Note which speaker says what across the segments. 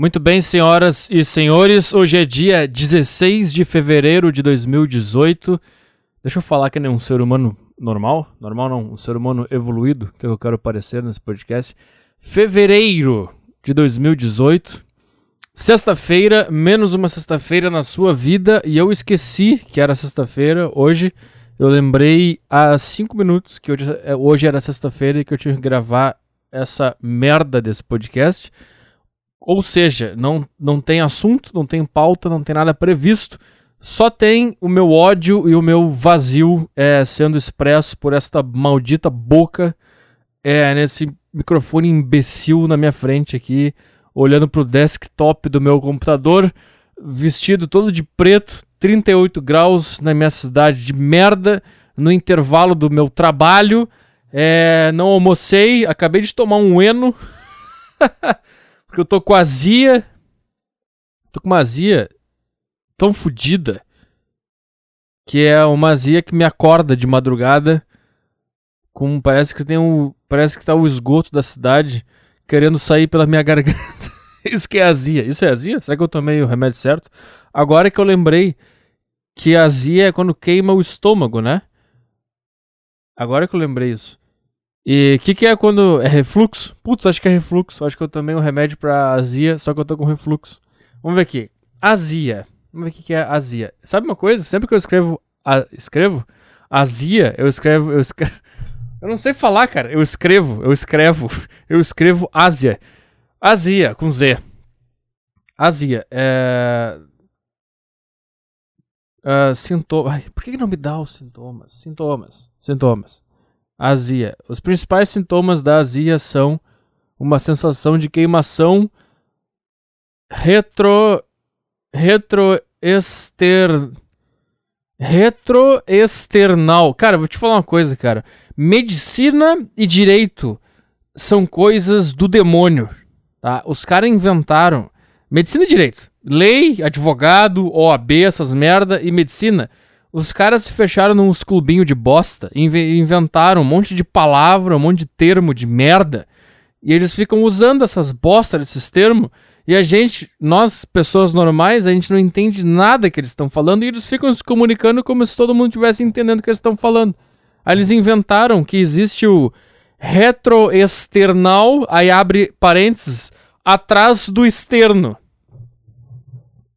Speaker 1: Muito bem, senhoras e senhores, hoje é dia 16 de fevereiro de 2018. Deixa eu falar que nem um ser humano normal, normal não, um ser humano evoluído, que eu quero parecer nesse podcast. Fevereiro de 2018, sexta-feira, menos uma sexta-feira na sua vida, e eu esqueci que era sexta-feira. Hoje eu lembrei há cinco minutos que hoje, é, hoje era sexta-feira e que eu tinha que gravar essa merda desse podcast. Ou seja, não, não tem assunto, não tem pauta, não tem nada previsto. Só tem o meu ódio e o meu vazio é, sendo expresso por esta maldita boca é, nesse microfone imbecil na minha frente aqui, olhando pro desktop do meu computador, vestido todo de preto, 38 graus na minha cidade de merda, no intervalo do meu trabalho. É, não almocei, acabei de tomar um eno. Porque eu tô com azia. Tô com uma azia tão fodida. Que é uma azia que me acorda de madrugada. Com, parece que tem um. Parece que tá o esgoto da cidade querendo sair pela minha garganta. Isso que é azia. Isso é azia? Será que eu tomei o remédio certo? Agora que eu lembrei que azia é quando queima o estômago, né? Agora que eu lembrei isso. E o que, que é quando. É refluxo? Putz, acho que é refluxo. Acho que eu tomei um remédio pra azia, só que eu tô com refluxo. Vamos ver aqui. Azia. Vamos ver o que, que é azia. Sabe uma coisa? Sempre que eu escrevo. A, escrevo? Azia, eu escrevo. Eu escrevo. Eu não sei falar, cara. Eu escrevo, eu escrevo. Eu escrevo Ásia. Azia, com Z. Azia. É. Uh, sintoma. por que, que não me dá os sintomas? Sintomas. Sintomas. Azia. Os principais sintomas da azia são uma sensação de queimação retro retroester retroesternal. Cara, vou te falar uma coisa, cara. Medicina e direito são coisas do demônio, tá? Os caras inventaram medicina e direito, lei, advogado, OAB, essas merda e medicina os caras se fecharam nos clubinhos de bosta, inventaram um monte de palavra, um monte de termo de merda, e eles ficam usando essas bostas desses termos, e a gente, nós, pessoas normais, a gente não entende nada que eles estão falando, e eles ficam se comunicando como se todo mundo estivesse entendendo o que eles estão falando. Aí eles inventaram que existe o retroexternal, aí abre parênteses, atrás do externo.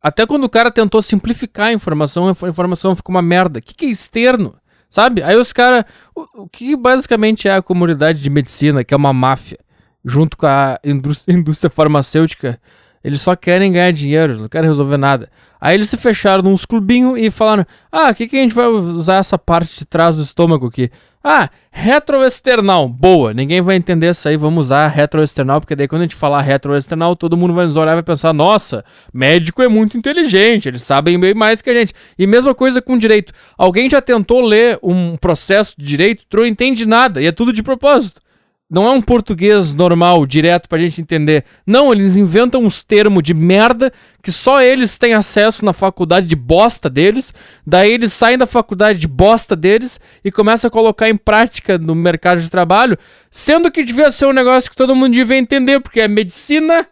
Speaker 1: Até quando o cara tentou simplificar a informação, a informação ficou uma merda. O que, que é externo? Sabe? Aí os caras. O, o, que basicamente é a comunidade de medicina, que é uma máfia, junto com a indústria, indústria farmacêutica, eles só querem ganhar dinheiro, não querem resolver nada. Aí eles se fecharam num clubinhos e falaram: Ah, o que, que a gente vai usar essa parte de trás do estômago aqui? Ah, retroesternal. Boa, ninguém vai entender isso aí. Vamos usar retroesternal, porque daí quando a gente falar retroesternal, todo mundo vai nos olhar e vai pensar: nossa, médico é muito inteligente, eles sabem bem mais que a gente. E mesma coisa com direito. Alguém já tentou ler um processo de direito, não entende nada, e é tudo de propósito. Não é um português normal, direto pra gente entender. Não, eles inventam uns termos de merda que só eles têm acesso na faculdade de bosta deles. Daí eles saem da faculdade de bosta deles e começam a colocar em prática no mercado de trabalho, sendo que devia ser um negócio que todo mundo devia entender, porque é medicina,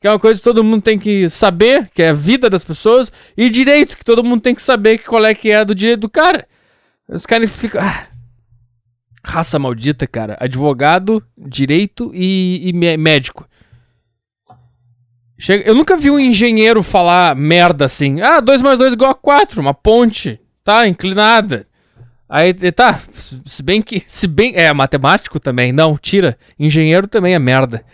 Speaker 1: que é uma coisa que todo mundo tem que saber, que é a vida das pessoas, e direito, que todo mundo tem que saber qual é que é do direito do cara. Os caras ficam. Ah, Raça maldita, cara. Advogado, direito e, e médico. Chega, eu nunca vi um engenheiro falar merda assim. Ah, 2 mais 2 igual a 4, uma ponte. Tá, inclinada. Aí, tá, se bem que. Se bem. É, matemático também. Não, tira. Engenheiro também é merda.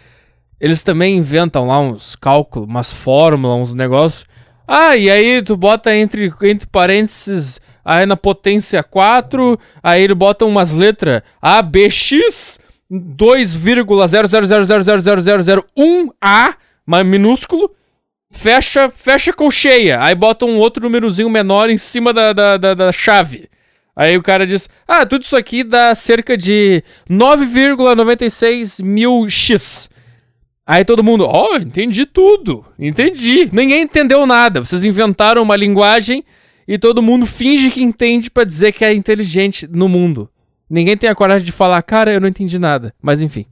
Speaker 1: Eles também inventam lá uns cálculos, umas fórmulas, uns negócios. Ah, e aí tu bota entre, entre parênteses aí na potência 4, aí ele bota umas letras ABX 2,000000001A, mas minúsculo, fecha, fecha colcheia, aí bota um outro númerozinho menor em cima da, da, da, da chave. Aí o cara diz: Ah, tudo isso aqui dá cerca de 9,96 mil X. Aí todo mundo, ó, oh, entendi tudo, entendi. Ninguém entendeu nada. Vocês inventaram uma linguagem e todo mundo finge que entende para dizer que é inteligente no mundo. Ninguém tem a coragem de falar, cara, eu não entendi nada. Mas enfim.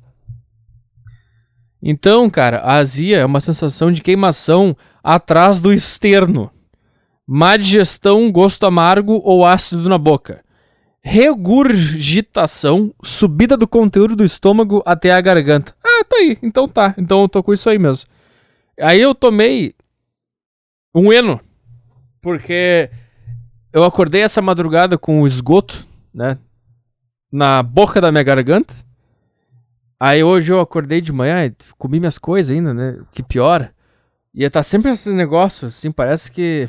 Speaker 1: Então, cara, a azia é uma sensação de queimação atrás do externo. Má digestão, gosto amargo ou ácido na boca. Regurgitação, subida do conteúdo do estômago até a garganta. Ah, tá aí. Então tá. Então eu tô com isso aí mesmo. Aí eu tomei um eno. Porque eu acordei essa madrugada com o esgoto, né? Na boca da minha garganta. Aí hoje eu acordei de manhã, comi minhas coisas ainda, né? Que piora. E tá sempre esses negócios, assim, parece que.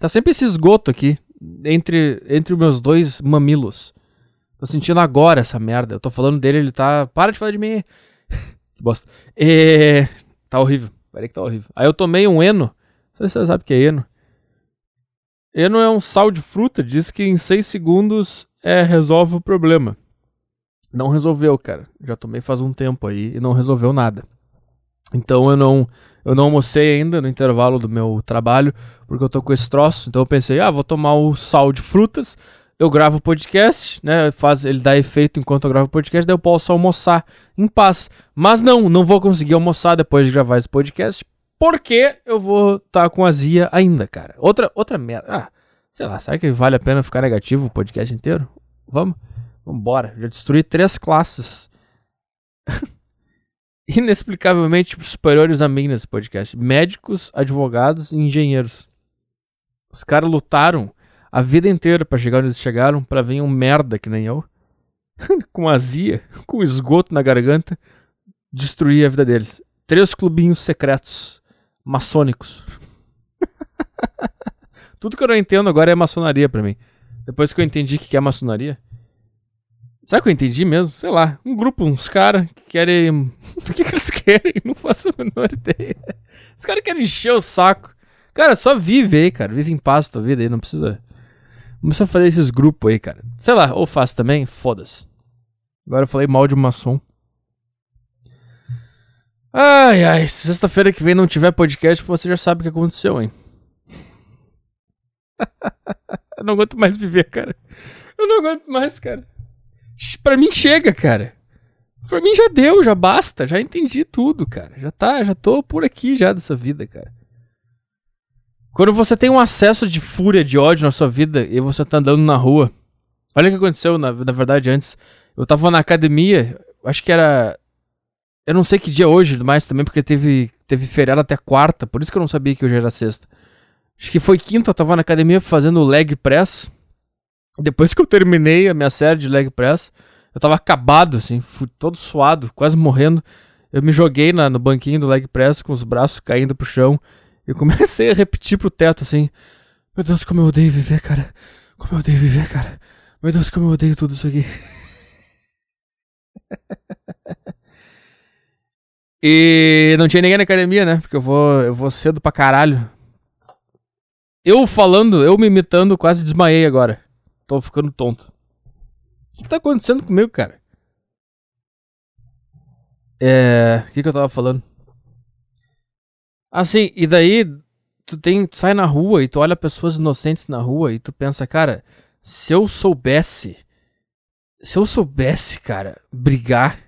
Speaker 1: Tá sempre esse esgoto aqui, entre, entre os meus dois mamilos. Tô sentindo agora essa merda. Eu tô falando dele, ele tá. Para de falar de mim. que bosta. E... Tá horrível. Peraí que tá horrível. Aí eu tomei um Eno. Não sei se você sabe o que é Eno. Eno é um sal de fruta, diz que em 6 segundos é, resolve o problema. Não resolveu, cara. Já tomei faz um tempo aí e não resolveu nada. Então eu não eu não almocei ainda no intervalo do meu trabalho, porque eu tô com esse troço. Então eu pensei, ah, vou tomar o sal de frutas, eu gravo o podcast, né? Faz, ele dá efeito enquanto eu gravo o podcast, daí eu posso almoçar em paz. Mas não, não vou conseguir almoçar depois de gravar esse podcast, porque eu vou estar tá com azia ainda, cara. Outra, outra merda. Ah, sei lá, será que vale a pena ficar negativo o podcast inteiro? Vamos? Vambora. Já destruí três classes. Inexplicavelmente superiores a mim nesse podcast. Médicos, advogados e engenheiros. Os caras lutaram a vida inteira para chegar onde eles chegaram, para vir um merda que nem eu. com azia, com esgoto na garganta, destruir a vida deles. Três clubinhos secretos maçônicos. Tudo que eu não entendo agora é maçonaria para mim. Depois que eu entendi o que é maçonaria. Será que eu entendi mesmo? Sei lá. Um grupo, uns caras que querem. o que, que eles querem? Não faço a menor ideia. Os caras querem encher o saco. Cara, só vive aí, cara. Vive em paz tua vida aí. Não precisa. Não precisa fazer esses grupos aí, cara. Sei lá, ou faço também, foda-se. Agora eu falei mal de maçom. Ai, ai, se sexta-feira que vem não tiver podcast, você já sabe o que aconteceu, hein? eu não aguento mais viver, cara. Eu não aguento mais, cara. Pra mim chega, cara. Pra mim já deu, já basta, já entendi tudo, cara. Já tá, já tô por aqui já dessa vida, cara. Quando você tem um acesso de fúria, de ódio na sua vida e você tá andando na rua. Olha o que aconteceu, na, na verdade, antes. Eu tava na academia, acho que era eu não sei que dia é hoje, mais também, porque teve, teve feriado até quarta, por isso que eu não sabia que hoje era sexta. Acho que foi quinta, eu tava na academia fazendo leg press. Depois que eu terminei a minha série de leg press, eu tava acabado, assim, fui todo suado, quase morrendo. Eu me joguei na, no banquinho do leg press com os braços caindo pro chão e comecei a repetir pro teto, assim: Meu Deus, como eu odeio viver, cara. Como eu odeio viver, cara. Meu Deus, como eu odeio tudo isso aqui. E não tinha ninguém na academia, né? Porque eu vou, eu vou cedo pra caralho. Eu falando, eu me imitando, quase desmaiei agora. Tô ficando tonto. O que, que tá acontecendo comigo, cara? É. O que, que eu tava falando? Assim, e daí tu tem. Tu sai na rua e tu olha pessoas inocentes na rua e tu pensa, cara, se eu soubesse. Se eu soubesse, cara, brigar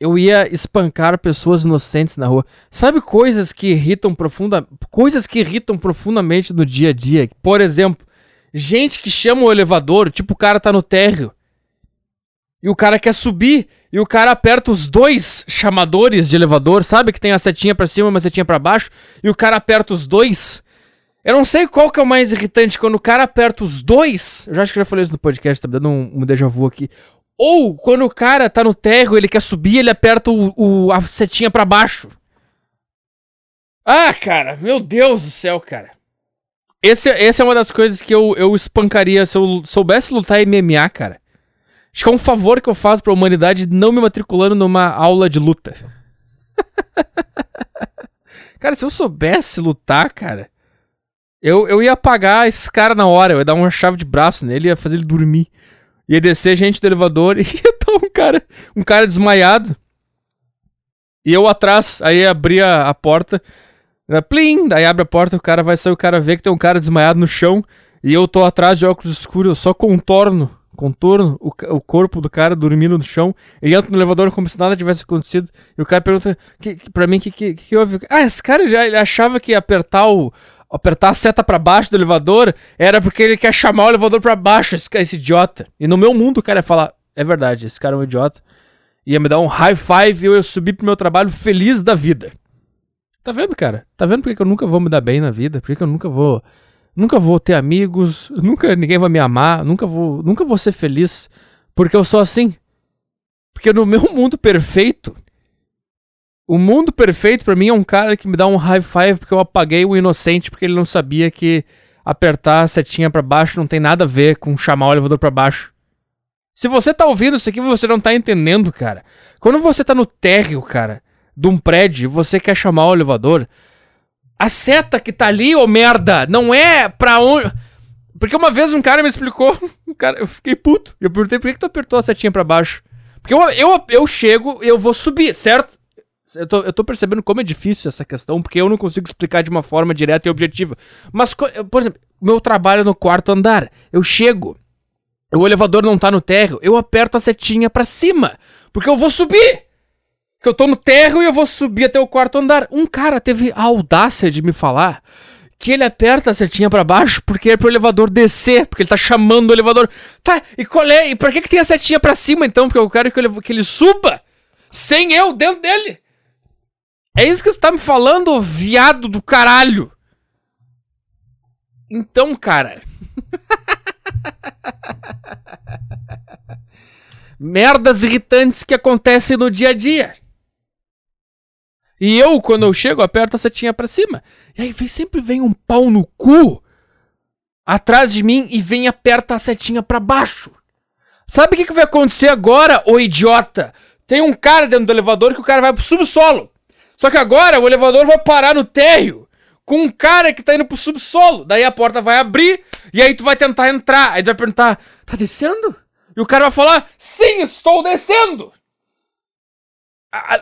Speaker 1: eu ia espancar pessoas inocentes na rua. Sabe coisas que irritam profunda, coisas que irritam profundamente no dia a dia. Por exemplo, gente que chama o elevador, tipo o cara tá no térreo. E o cara quer subir e o cara aperta os dois chamadores de elevador, sabe que tem a setinha para cima, uma setinha para baixo, e o cara aperta os dois. Eu não sei qual que é o mais irritante quando o cara aperta os dois. Eu já acho que já falei isso no podcast, tá dando um, um déjà vu aqui. Ou quando o cara tá no terro, ele quer subir, ele aperta o, o a setinha para baixo. Ah, cara, meu Deus do céu, cara. Esse, essa é uma das coisas que eu, eu espancaria se eu soubesse lutar MMA, cara. Acho que é um favor que eu faço pra humanidade não me matriculando numa aula de luta. cara, se eu soubesse lutar, cara, eu, eu ia apagar esse cara na hora, eu ia dar uma chave de braço nele e ia fazer ele dormir. Ia descer gente do elevador e ia estar um cara, um cara desmaiado. E eu atrás, aí abria a porta, né, plim, daí abre a porta, o cara vai sair, o cara vê que tem um cara desmaiado no chão, e eu tô atrás de óculos escuros, eu só contorno, contorno, o, o corpo do cara dormindo no chão. Ele entra no elevador como se nada tivesse acontecido. E o cara pergunta que, que, pra mim o que, que, que houve. Ah, esse cara já ele achava que apertar o. Apertar a seta para baixo do elevador era porque ele quer chamar o elevador para baixo, esse, esse idiota. E no meu mundo o cara ia falar: é verdade, esse cara é um idiota. Ia me dar um high five e eu ia subir pro meu trabalho feliz da vida. Tá vendo, cara? Tá vendo por que eu nunca vou me dar bem na vida? Por que eu nunca vou nunca vou ter amigos, nunca ninguém vai me amar, nunca vou, nunca vou ser feliz, porque eu sou assim. Porque no meu mundo perfeito, o mundo perfeito para mim é um cara que me dá um high five porque eu apaguei o inocente porque ele não sabia que apertar a setinha para baixo não tem nada a ver com chamar o elevador para baixo. Se você tá ouvindo isso aqui, você não tá entendendo, cara. Quando você tá no térreo, cara, de um prédio e você quer chamar o elevador, a seta que tá ali, ô merda, não é pra onde. Porque uma vez um cara me explicou, um cara, eu fiquei puto. Eu perguntei por que, que tu apertou a setinha pra baixo. Porque eu, eu, eu chego eu vou subir, certo? Eu tô, eu tô percebendo como é difícil essa questão, porque eu não consigo explicar de uma forma direta e objetiva. Mas, por exemplo, meu trabalho é no quarto andar. Eu chego, o elevador não tá no térreo, eu aperto a setinha pra cima, porque eu vou subir que eu tô no terro e eu vou subir até o quarto andar. Um cara teve a audácia de me falar que ele aperta a setinha para baixo porque é pro elevador descer, porque ele tá chamando o elevador. Tá, e qual é? E pra que, que tem a setinha para cima então? Porque eu quero que que ele suba sem eu dentro dele. É isso que você tá me falando, viado do caralho. Então, cara. Merdas irritantes que acontecem no dia a dia. E eu, quando eu chego, aperto a setinha pra cima. E aí vem, sempre vem um pau no cu atrás de mim e vem aperta a setinha pra baixo. Sabe o que, que vai acontecer agora, ô idiota? Tem um cara dentro do elevador que o cara vai pro subsolo. Só que agora o elevador vai parar no térreo com um cara que tá indo pro subsolo. Daí a porta vai abrir e aí tu vai tentar entrar. Aí tu vai perguntar: tá descendo? E o cara vai falar: sim, estou descendo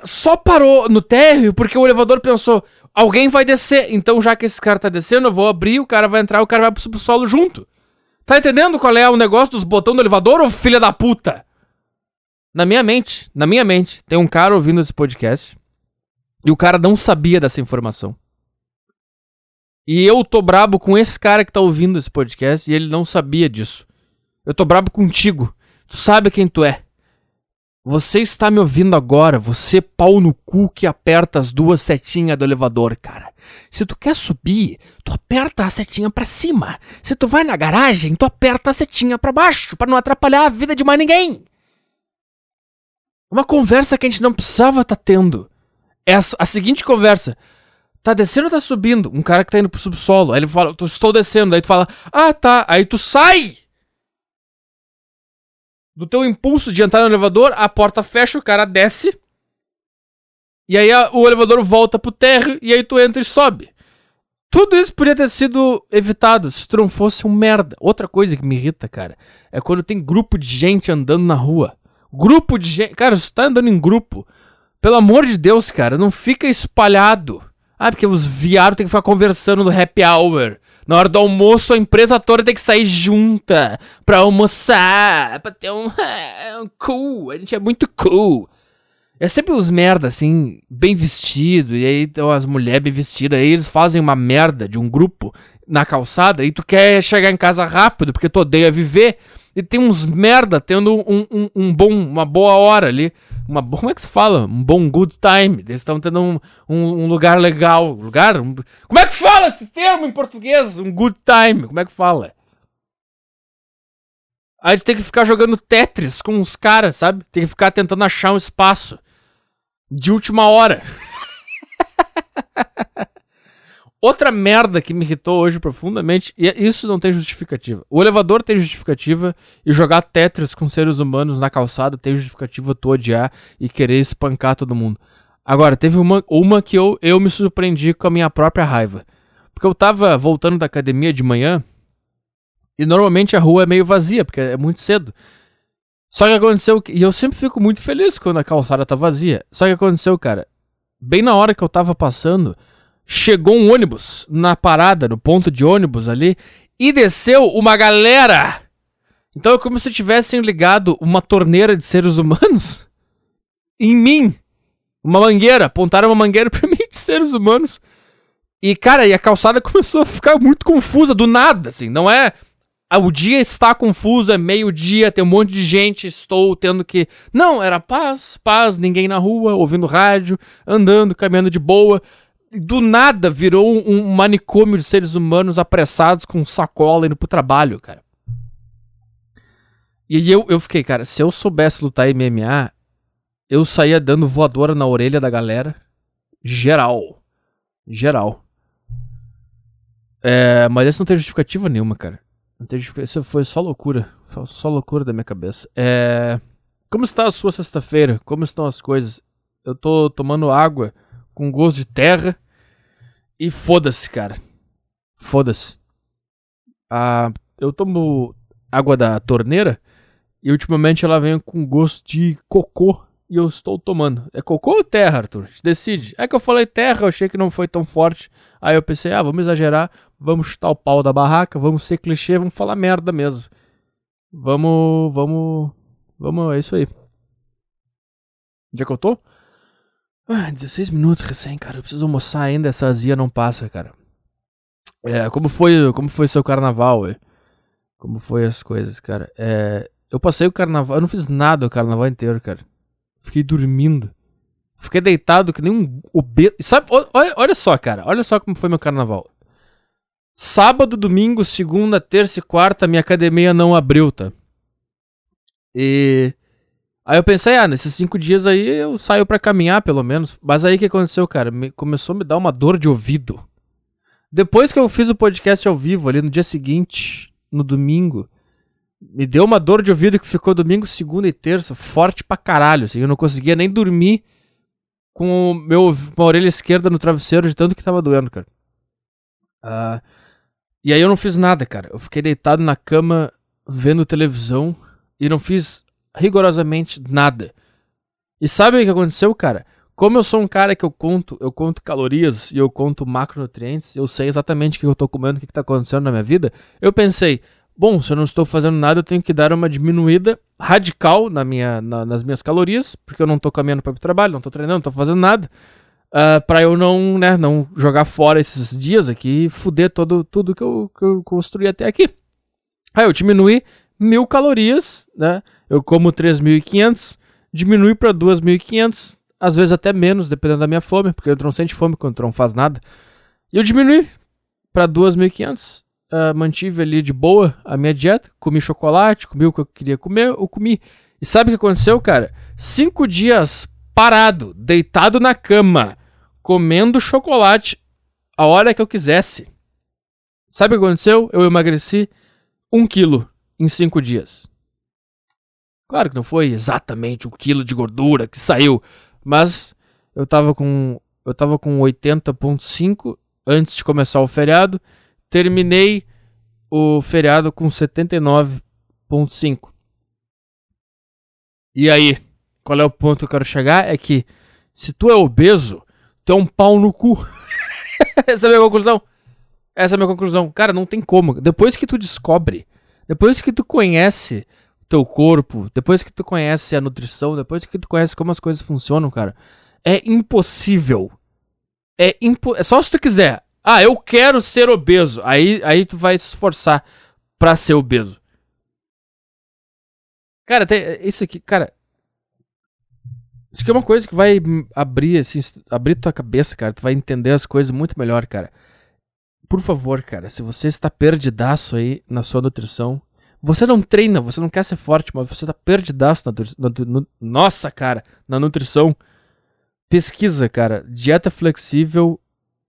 Speaker 1: só parou no térreo porque o elevador pensou: alguém vai descer, então já que esse cara tá descendo, eu vou abrir, o cara vai entrar, o cara vai pro subsolo junto. Tá entendendo qual é o negócio dos botões do elevador, ou filha da puta? Na minha mente, na minha mente, tem um cara ouvindo esse podcast e o cara não sabia dessa informação. E eu tô brabo com esse cara que tá ouvindo esse podcast e ele não sabia disso. Eu tô brabo contigo. Tu sabe quem tu é. Você está me ouvindo agora, você pau no cu que aperta as duas setinhas do elevador, cara. Se tu quer subir, tu aperta a setinha para cima. Se tu vai na garagem, tu aperta a setinha para baixo, para não atrapalhar a vida de mais ninguém. Uma conversa que a gente não precisava estar tá tendo. É a, a, seguinte conversa. Tá descendo ou tá subindo? Um cara que tá indo pro subsolo. Aí ele fala, estou descendo. Aí tu fala, ah tá. Aí tu sai do teu impulso de entrar no elevador, a porta fecha, o cara desce. E aí a, o elevador volta pro térreo e aí tu entra e sobe. Tudo isso podia ter sido evitado se tu não fosse um merda. Outra coisa que me irrita, cara, é quando tem grupo de gente andando na rua. Grupo de gente. Cara, se tu tá andando em grupo, pelo amor de Deus, cara, não fica espalhado. Ah, porque os viados tem que ficar conversando no happy hour. Na hora do almoço, a empresa toda tem que sair junta pra almoçar, pra ter um, um cool. A gente é muito cool. É sempre os merda, assim, bem vestido, e aí estão as mulheres bem vestidas, aí eles fazem uma merda de um grupo na calçada, e tu quer chegar em casa rápido, porque tu odeia viver, e tem uns merda tendo um, um, um bom, uma boa hora ali uma como é que se fala? Um bom good time. Eles estão tendo um, um, lugar legal. Lugar? Como é que fala esse termo em português? Um good time. Como é que fala? Aí tu tem que ficar jogando Tetris com os caras, sabe? Tem que ficar tentando achar um espaço. De última hora. Outra merda que me irritou hoje profundamente, e isso não tem justificativa. O elevador tem justificativa e jogar Tetris com seres humanos na calçada tem justificativa tu odiar e querer espancar todo mundo. Agora, teve uma, uma que eu, eu me surpreendi com a minha própria raiva. Porque eu tava voltando da academia de manhã e normalmente a rua é meio vazia, porque é muito cedo. Só que aconteceu, e eu sempre fico muito feliz quando a calçada tá vazia. Só que aconteceu, cara, bem na hora que eu tava passando chegou um ônibus na parada, no ponto de ônibus ali, e desceu uma galera. Então é como se tivessem ligado uma torneira de seres humanos em mim. Uma mangueira, apontaram uma mangueira pra mim de seres humanos. E, cara, e a calçada começou a ficar muito confusa do nada, assim. Não é. Ah, o dia está confuso, é meio-dia, tem um monte de gente, estou tendo que. Não, era paz, paz, ninguém na rua, ouvindo rádio, andando, caminhando de boa. Do nada virou um manicômio de seres humanos apressados com sacola indo pro trabalho, cara. E eu, eu fiquei, cara, se eu soubesse lutar MMA, eu saía dando voadora na orelha da galera. Geral. Geral. É, mas essa não tem justificativa nenhuma, cara. Não tem justificativa. Isso foi só loucura. Só loucura da minha cabeça. É. Como está a sua sexta-feira? Como estão as coisas? Eu tô tomando água com gosto de terra. E foda-se, cara. Foda-se. Ah, eu tomo água da torneira e ultimamente ela vem com gosto de cocô e eu estou tomando. É cocô ou terra, Arthur? Decide. É que eu falei terra, eu achei que não foi tão forte. Aí eu pensei, ah, vamos exagerar, vamos chutar o pau da barraca, vamos ser clichê, vamos falar merda mesmo. Vamos, vamos, vamos, é isso aí. Onde é que eu tô? Ah, 16 minutos recém, cara. Eu preciso almoçar ainda, essa azia não passa, cara. É, como foi, como foi seu carnaval, ué? Como foi as coisas, cara? É, eu passei o carnaval, eu não fiz nada o carnaval inteiro, cara. Fiquei dormindo. Fiquei deitado que nem um obeso. Sabe, olha, olha só, cara. Olha só como foi meu carnaval. Sábado, domingo, segunda, terça e quarta, minha academia não abriu, tá? E. Aí eu pensei, ah, nesses cinco dias aí eu saio para caminhar, pelo menos. Mas aí o que aconteceu, cara? Me, começou a me dar uma dor de ouvido. Depois que eu fiz o podcast ao vivo, ali no dia seguinte, no domingo, me deu uma dor de ouvido que ficou domingo, segunda e terça, forte pra caralho. Assim, eu não conseguia nem dormir com o meu, a orelha esquerda no travesseiro de tanto que tava doendo, cara. Uh, e aí eu não fiz nada, cara. Eu fiquei deitado na cama vendo televisão e não fiz rigorosamente nada. E sabe o que aconteceu, cara? Como eu sou um cara que eu conto, eu conto calorias e eu conto macronutrientes, eu sei exatamente o que eu tô comendo, o que, que tá acontecendo na minha vida. Eu pensei, bom, se eu não estou fazendo nada, eu tenho que dar uma diminuída radical na minha, na, nas minhas calorias, porque eu não estou caminhando para o trabalho, não estou treinando, não estou fazendo nada, uh, ah, para eu não, né, não jogar fora esses dias aqui e fuder todo, tudo que eu, que eu construí até aqui. Aí eu diminui mil calorias, né? Eu como 3.500, diminui para 2.500, às vezes até menos, dependendo da minha fome, porque eu não sente fome quando não faz nada. E eu diminui para 2.500 uh, mantive ali de boa a minha dieta, comi chocolate, comi o que eu queria comer, eu comi. E sabe o que aconteceu, cara? Cinco dias parado, deitado na cama, comendo chocolate a hora que eu quisesse. Sabe o que aconteceu? Eu emagreci um quilo em cinco dias. Claro que não foi exatamente um quilo de gordura que saiu, mas eu tava com eu tava com 80.5 antes de começar o feriado terminei o feriado com 79.5. E aí, qual é o ponto que eu quero chegar? É que se tu é obeso, tu é um pau no cu. Essa é a minha conclusão. Essa é a minha conclusão. Cara, não tem como. Depois que tu descobre, depois que tu conhece teu corpo, depois que tu conhece a nutrição, depois que tu conhece como as coisas funcionam, cara, é impossível. É, impo é só se tu quiser. Ah, eu quero ser obeso. Aí, aí tu vai se esforçar pra ser obeso. Cara, tem, isso aqui, cara. Isso aqui é uma coisa que vai abrir, assim, abrir tua cabeça, cara. Tu vai entender as coisas muito melhor, cara. Por favor, cara, se você está perdidaço aí na sua nutrição, você não treina, você não quer ser forte, mas você está perdidaço na, na, na, Nossa, cara, na nutrição. Pesquisa, cara. Dieta flexível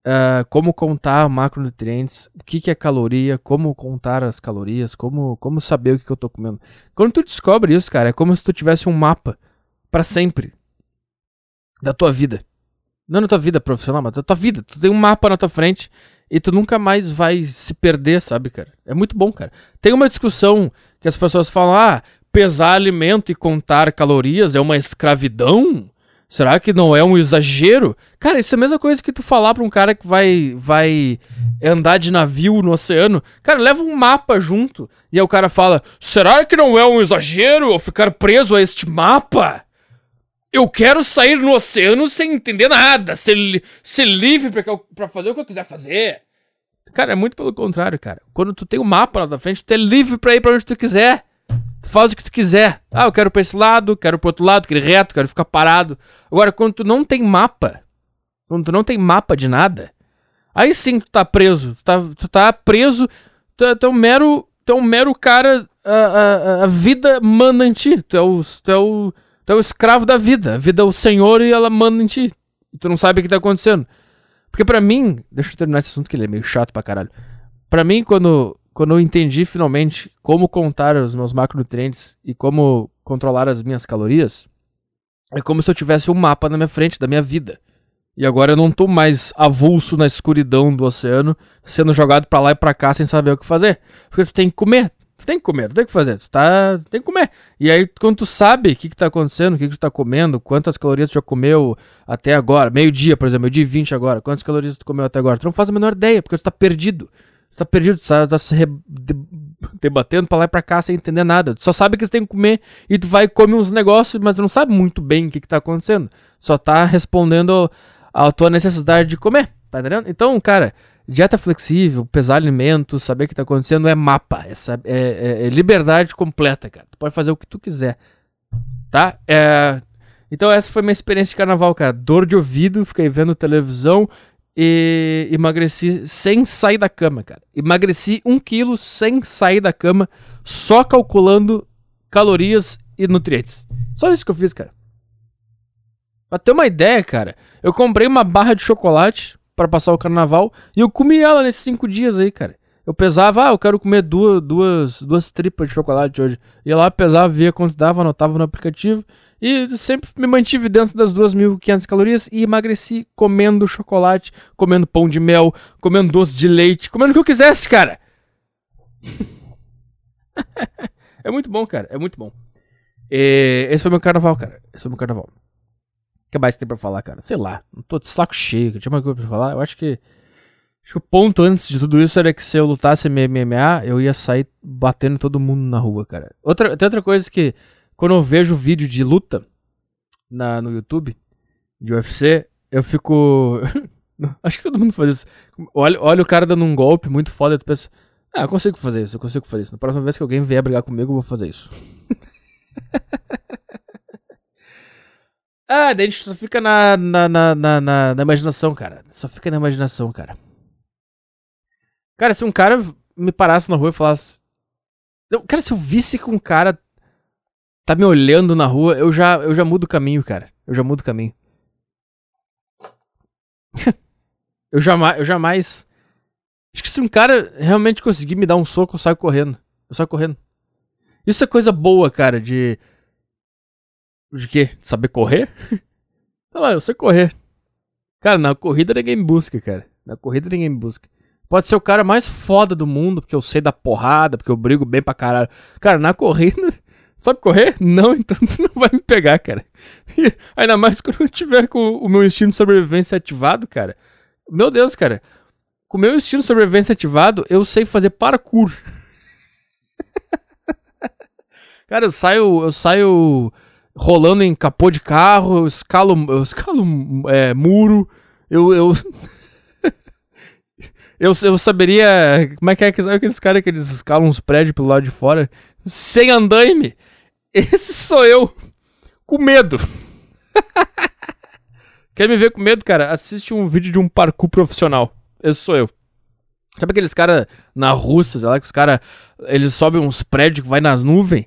Speaker 1: uh, como contar macronutrientes, o que, que é caloria, como contar as calorias, como, como saber o que, que eu tô comendo. Quando tu descobre isso, cara, é como se tu tivesse um mapa para sempre da tua vida. Não na tua vida profissional, mas da tua vida. Tu tem um mapa na tua frente e tu nunca mais vai se perder, sabe, cara? É muito bom, cara. Tem uma discussão que as pessoas falam: ah, pesar alimento e contar calorias é uma escravidão? Será que não é um exagero? Cara, isso é a mesma coisa que tu falar pra um cara que vai, vai andar de navio no oceano, cara, leva um mapa junto. E aí o cara fala: será que não é um exagero eu ficar preso a este mapa? Eu quero sair no oceano sem entender nada, ser, ser livre pra, pra fazer o que eu quiser fazer. Cara, é muito pelo contrário, cara. Quando tu tem um mapa na frente, tu é livre pra ir pra onde tu quiser. Tu faz o que tu quiser. Ah, eu quero pra esse lado, quero pro outro lado, quero reto, quero ficar parado. Agora, quando tu não tem mapa, quando tu não tem mapa de nada, aí sim tu tá preso. Tu tá, tu tá preso, tu, é, tu é um mero, tu é um mero cara, a, a, a vida manda em ti. Tu é, o, tu, é o, tu é o escravo da vida. A vida é o senhor e ela manda em ti. E tu não sabe o que tá acontecendo. Porque para mim, deixa eu terminar esse assunto que ele é meio chato pra caralho. Pra mim, quando, quando eu entendi finalmente como contar os meus macronutrientes e como controlar as minhas calorias, é como se eu tivesse um mapa na minha frente da minha vida. E agora eu não tô mais avulso na escuridão do oceano, sendo jogado para lá e pra cá sem saber o que fazer. Porque tu tem que comer, Tu tem que comer, tu tem que fazer, tu tá, tem que comer. E aí, quando tu sabe o que, que tá acontecendo, o que, que tu tá comendo, quantas calorias tu já comeu até agora, meio-dia, por exemplo, meio-dia e 20 agora, quantas calorias tu comeu até agora, tu não faz a menor ideia, porque tu tá perdido. Tu tá perdido, tu tá, tá se debatendo pra lá e pra cá sem entender nada. Tu só sabe que tu tem que comer e tu vai comer uns negócios, mas tu não sabe muito bem o que, que tá acontecendo. Só tá respondendo a tua necessidade de comer, tá entendendo? Então, cara, Dieta flexível, pesar alimentos, saber o que está acontecendo é mapa. É, é, é, liberdade completa, cara. Tu pode fazer o que tu quiser. Tá? É... Então essa foi minha experiência de carnaval, cara. Dor de ouvido, fiquei vendo televisão e emagreci sem sair da cama, cara. Emagreci um quilo sem sair da cama, só calculando calorias e nutrientes. Só isso que eu fiz, cara. Pra ter uma ideia, cara, eu comprei uma barra de chocolate para passar o carnaval. E eu comi ela nesses cinco dias aí, cara. Eu pesava, ah, eu quero comer duas, duas, duas tripas de chocolate hoje. Ia lá, pesava, via quanto dava, anotava no aplicativo. E sempre me mantive dentro das 2.500 calorias e emagreci comendo chocolate, comendo pão de mel, comendo doce de leite, comendo o que eu quisesse, cara. é muito bom, cara. É muito bom. E esse foi meu carnaval, cara. Esse foi meu carnaval. O que mais tem pra falar, cara? Sei lá. Não tô de saco cheio. Tinha mais coisa pra falar. Eu acho que. Acho que o ponto antes de tudo isso era que se eu lutasse MMA, eu ia sair batendo todo mundo na rua, cara. Outra, tem outra coisa que, quando eu vejo vídeo de luta na, no YouTube, de UFC, eu fico. acho que todo mundo faz isso. Olha, olha o cara dando um golpe muito foda e tu pensa. Ah, eu consigo fazer isso, eu consigo fazer isso. Na próxima vez que alguém vier brigar comigo, eu vou fazer isso. Ah, daí a gente só fica na, na, na, na, na imaginação, cara. Só fica na imaginação, cara. Cara, se um cara me parasse na rua e falasse. cara, se eu visse que um cara tá me olhando na rua, eu já, eu já mudo o caminho, cara. Eu já mudo o caminho. eu jamais. Eu jamais. Acho que se um cara realmente conseguir me dar um soco, eu saio correndo. Eu saio correndo. Isso é coisa boa, cara, de de quê? Saber correr? Sei lá, eu sei correr. Cara, na corrida ninguém busca, cara. Na corrida ninguém busca. Pode ser o cara mais foda do mundo, porque eu sei da porrada, porque eu brigo bem pra caralho. Cara, na corrida. Sabe correr? Não, então tu não vai me pegar, cara. E ainda mais quando eu tiver com o meu instinto de sobrevivência ativado, cara. Meu Deus, cara. Com o meu instinto de sobrevivência ativado, eu sei fazer parkour. cara, eu saio. Eu saio rolando em capô de carro, eu escalo, eu escalo é, muro, eu. Eu, eu, eu saberia. Como é que é que aqueles caras que eles escalam uns prédios pelo lado de fora sem andaime? Esse sou eu, com medo. Quer me ver com medo, cara? Assiste um vídeo de um parkour profissional. Esse sou eu. Sabe aqueles caras na Rússia, sei lá, que os caras eles sobem uns prédios que vai nas nuvens?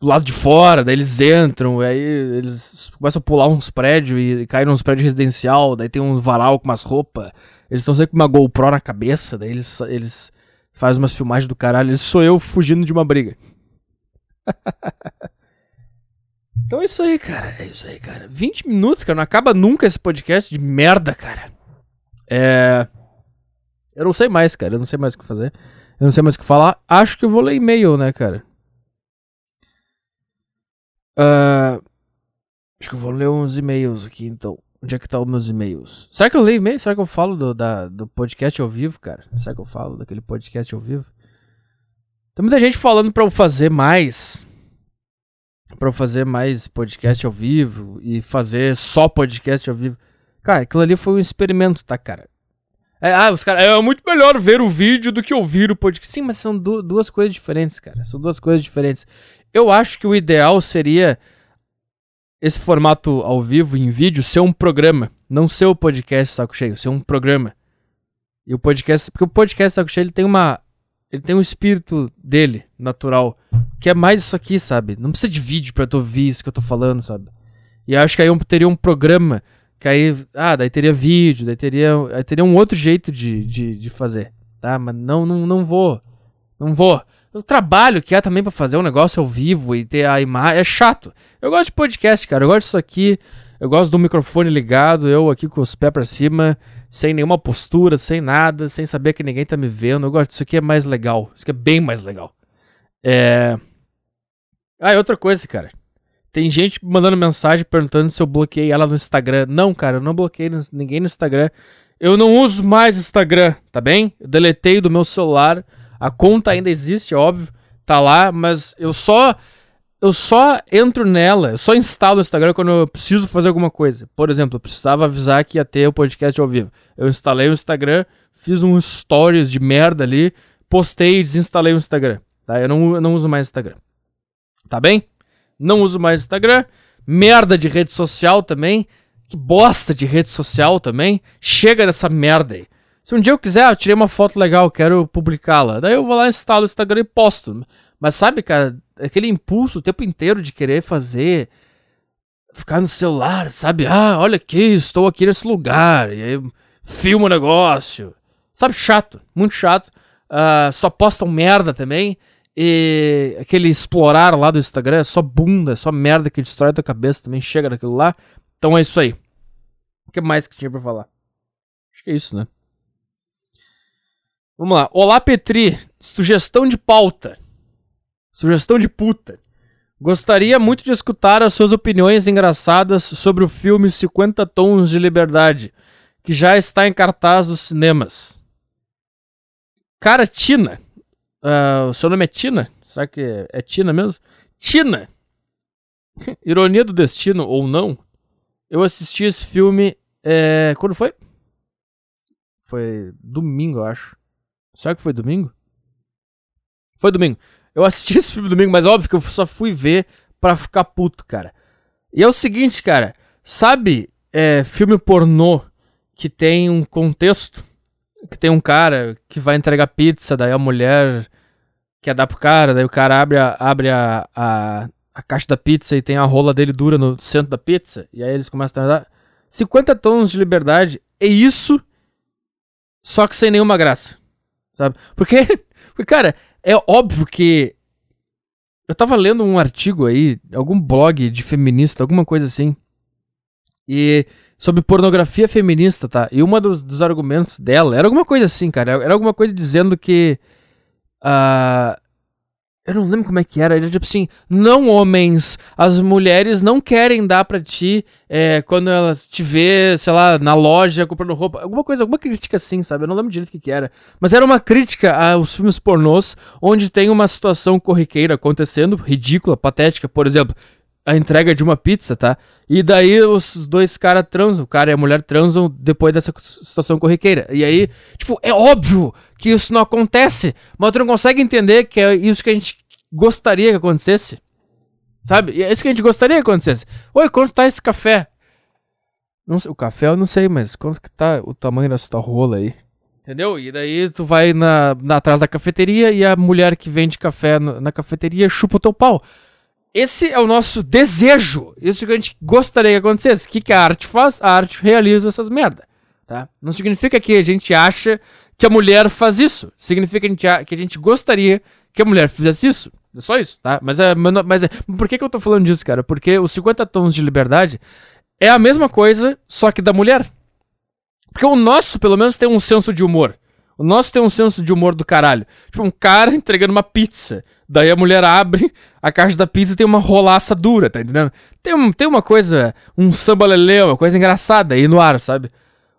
Speaker 1: Do lado de fora, daí eles entram, aí eles começam a pular uns prédios e, caem nos prédios residencial, daí tem um varal com umas roupas, eles estão sempre com uma GoPro na cabeça, daí eles, eles fazem umas filmagens do caralho, isso sou eu fugindo de uma briga. então é isso aí, cara, é isso aí, cara. 20 minutos, cara, não acaba nunca esse podcast de merda, cara. É... Eu não sei mais, cara, eu não sei mais o que fazer, eu não sei mais o que falar, acho que eu vou ler e-mail, né, cara. Uh, acho que eu vou ler uns e-mails aqui então. Onde é que tá os meus e-mails? Será que eu leio e-mail? Será que eu falo do, da, do podcast ao vivo, cara? Será que eu falo daquele podcast ao vivo? Tem muita gente falando pra eu fazer mais. Pra eu fazer mais podcast ao vivo e fazer só podcast ao vivo. Cara, aquilo ali foi um experimento, tá, cara? É, ah, os caras. É muito melhor ver o vídeo do que ouvir o podcast. Sim, mas são du duas coisas diferentes, cara. São duas coisas diferentes. Eu acho que o ideal seria esse formato ao vivo, em vídeo, ser um programa. Não ser o podcast Saco Cheio, ser um programa. E o podcast. Porque o podcast Saco Cheio ele tem uma. Ele tem um espírito dele, natural. Que é mais isso aqui, sabe? Não precisa de vídeo pra tu ouvir isso que eu tô falando, sabe? E acho que aí eu teria um programa. Que aí. Ah, daí teria vídeo, daí teria. Aí teria um outro jeito de, de, de fazer. Tá? Mas não, não, não vou. Não vou o trabalho que é também para fazer um negócio ao vivo e ter a imagem é chato. Eu gosto de podcast, cara. Eu gosto disso aqui. Eu gosto do microfone ligado, eu aqui com os pés para cima, sem nenhuma postura, sem nada, sem saber que ninguém tá me vendo. Eu gosto disso aqui é mais legal. Isso aqui é bem mais legal. É. Ah, e outra coisa, cara. Tem gente mandando mensagem perguntando se eu bloqueei ela no Instagram. Não, cara, eu não bloqueei ninguém no Instagram. Eu não uso mais Instagram, tá bem? Eu deletei do meu celular a conta ainda existe, óbvio, tá lá, mas eu só eu só entro nela, eu só instalo o Instagram quando eu preciso fazer alguma coisa. Por exemplo, eu precisava avisar que ia ter o podcast ao vivo. Eu instalei o Instagram, fiz um stories de merda ali, postei e desinstalei o Instagram. Tá? Eu não, eu não uso mais Instagram. Tá bem? Não uso mais Instagram. Merda de rede social também. Que bosta de rede social também. Chega dessa merda aí. Se um dia eu quiser, eu tirei uma foto legal, quero publicá-la. Daí eu vou lá, instalo o Instagram e posto. Mas sabe, cara, aquele impulso o tempo inteiro de querer fazer. Ficar no celular, sabe? Ah, olha aqui, estou aqui nesse lugar. E aí filma o negócio. Sabe, chato, muito chato. Uh, só postam merda também. E aquele explorar lá do Instagram é só bunda, é só merda que destrói a tua cabeça também. Chega daquilo lá. Então é isso aí. O que mais que tinha pra falar? Acho que é isso, né? Vamos lá. Olá, Petri. Sugestão de pauta. Sugestão de puta. Gostaria muito de escutar as suas opiniões engraçadas sobre o filme 50 Tons de Liberdade, que já está em cartaz dos cinemas. Cara, Tina. Uh, o seu nome é Tina? Será que é Tina mesmo? Tina! Ironia do destino ou não? Eu assisti esse filme. É... Quando foi? Foi domingo, eu acho. Será que foi domingo? Foi domingo. Eu assisti esse filme domingo, mas óbvio que eu só fui ver pra ficar puto, cara. E é o seguinte, cara. Sabe é, filme pornô que tem um contexto? Que tem um cara que vai entregar pizza, daí a mulher quer dar pro cara, daí o cara abre a, abre a, a, a caixa da pizza e tem a rola dele dura no centro da pizza. E aí eles começam a dar 50 tons de liberdade. É isso, só que sem nenhuma graça sabe? Porque, porque, cara, é óbvio que. Eu tava lendo um artigo aí, algum blog de feminista, alguma coisa assim. E. Sobre pornografia feminista, tá? E um dos, dos argumentos dela era alguma coisa assim, cara. Era alguma coisa dizendo que. Uh, eu não lembro como é que era. Ele tipo assim: não homens, as mulheres não querem dar pra ti é, quando elas te vê, sei lá, na loja comprando roupa. Alguma coisa, alguma crítica assim, sabe? Eu não lembro direito o que, que era. Mas era uma crítica aos filmes pornôs onde tem uma situação corriqueira acontecendo, ridícula, patética. Por exemplo, a entrega de uma pizza, tá? E daí os dois caras transam, o cara e a mulher transam depois dessa situação corriqueira. E aí, tipo, é óbvio que isso não acontece, mas tu não consegue entender que é isso que a gente gostaria que acontecesse. Sabe? E é isso que a gente gostaria que acontecesse. Oi, quanto tá esse café? Não sei, o café eu não sei, mas quanto que tá o tamanho dessa tua rola aí? Entendeu? E daí tu vai na, na atrás da cafeteria e a mulher que vende café na, na cafeteria chupa o teu pau. Esse é o nosso desejo. Isso que a gente gostaria que acontecesse. O que, que a arte faz? A arte realiza essas merda. Tá? Não significa que a gente acha que a mulher faz isso. Significa que a gente, que a gente gostaria que a mulher fizesse isso. Só isso, tá? Mas é. Mas é por que, que eu tô falando disso, cara? Porque os 50 tons de liberdade é a mesma coisa, só que da mulher. Porque o nosso, pelo menos, tem um senso de humor. O nosso tem um senso de humor do caralho. Tipo, um cara entregando uma pizza. Daí a mulher abre a caixa da pizza e tem uma rolaça dura, tá entendendo? Tem, um, tem uma coisa, um samba lelê, uma coisa engraçada aí no ar, sabe?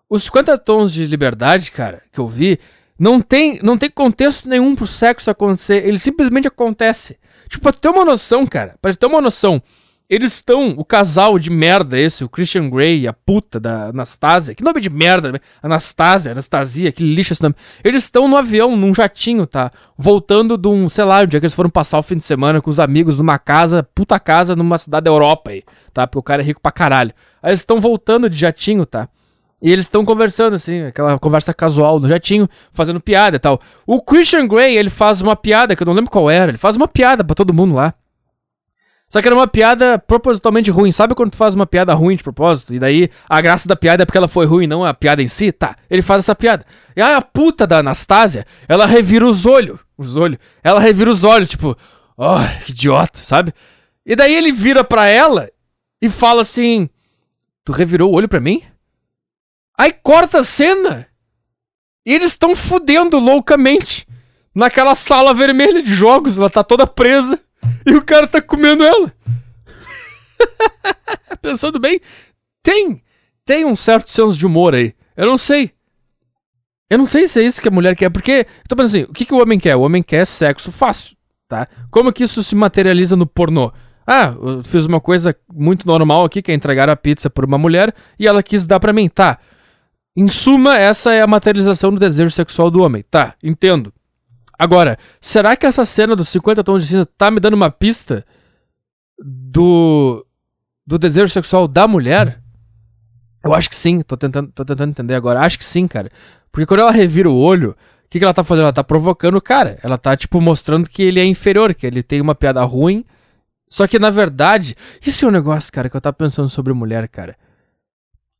Speaker 1: Os 50 tons de liberdade, cara, que eu vi, não tem, não tem contexto nenhum pro sexo acontecer. Ele simplesmente acontece. Tipo, pra ter uma noção, cara, pra ter uma noção. Eles estão, o casal de merda esse, o Christian Grey a puta da Anastasia. Que nome de merda, né? Anastasia, Anastasia, que lixo esse nome. Eles estão no avião, num jatinho, tá? Voltando de um, sei lá, um dia que eles foram passar o fim de semana com os amigos numa casa, puta casa, numa cidade da Europa aí, tá? Porque o cara é rico pra caralho. Aí eles estão voltando de jatinho, tá? E eles estão conversando, assim, aquela conversa casual no jatinho, fazendo piada e tal. O Christian Grey, ele faz uma piada, que eu não lembro qual era, ele faz uma piada para todo mundo lá. Só que era uma piada propositalmente ruim. Sabe quando tu faz uma piada ruim de propósito? E daí a graça da piada é porque ela foi ruim, não a piada em si? Tá, ele faz essa piada. E aí a puta da Anastasia, ela revira os olhos. Os olhos. Ela revira os olhos, tipo, oh, que idiota, sabe? E daí ele vira pra ela e fala assim: Tu revirou o olho pra mim? Aí corta a cena. E eles estão fudendo loucamente naquela sala vermelha de jogos. Ela tá toda presa. E o cara tá comendo ela. Pensando bem, tem. Tem um certo senso de humor aí. Eu não sei. Eu não sei se é isso que a mulher quer, porque. Tô pensando assim, o que, que o homem quer? O homem quer sexo fácil, tá? Como que isso se materializa no pornô? Ah, eu fiz uma coisa muito normal aqui, que é entregar a pizza por uma mulher, e ela quis dar para mim, tá? Em suma, essa é a materialização do desejo sexual do homem, tá? Entendo. Agora, será que essa cena dos 50 tons de cinza tá me dando uma pista do do desejo sexual da mulher? Eu acho que sim, tô tentando, tô tentando entender agora. Acho que sim, cara. Porque quando ela revira o olho, o que, que ela tá fazendo? Ela tá provocando o cara. Ela tá, tipo, mostrando que ele é inferior, que ele tem uma piada ruim. Só que, na verdade, isso é um negócio, cara, que eu tava pensando sobre mulher, cara.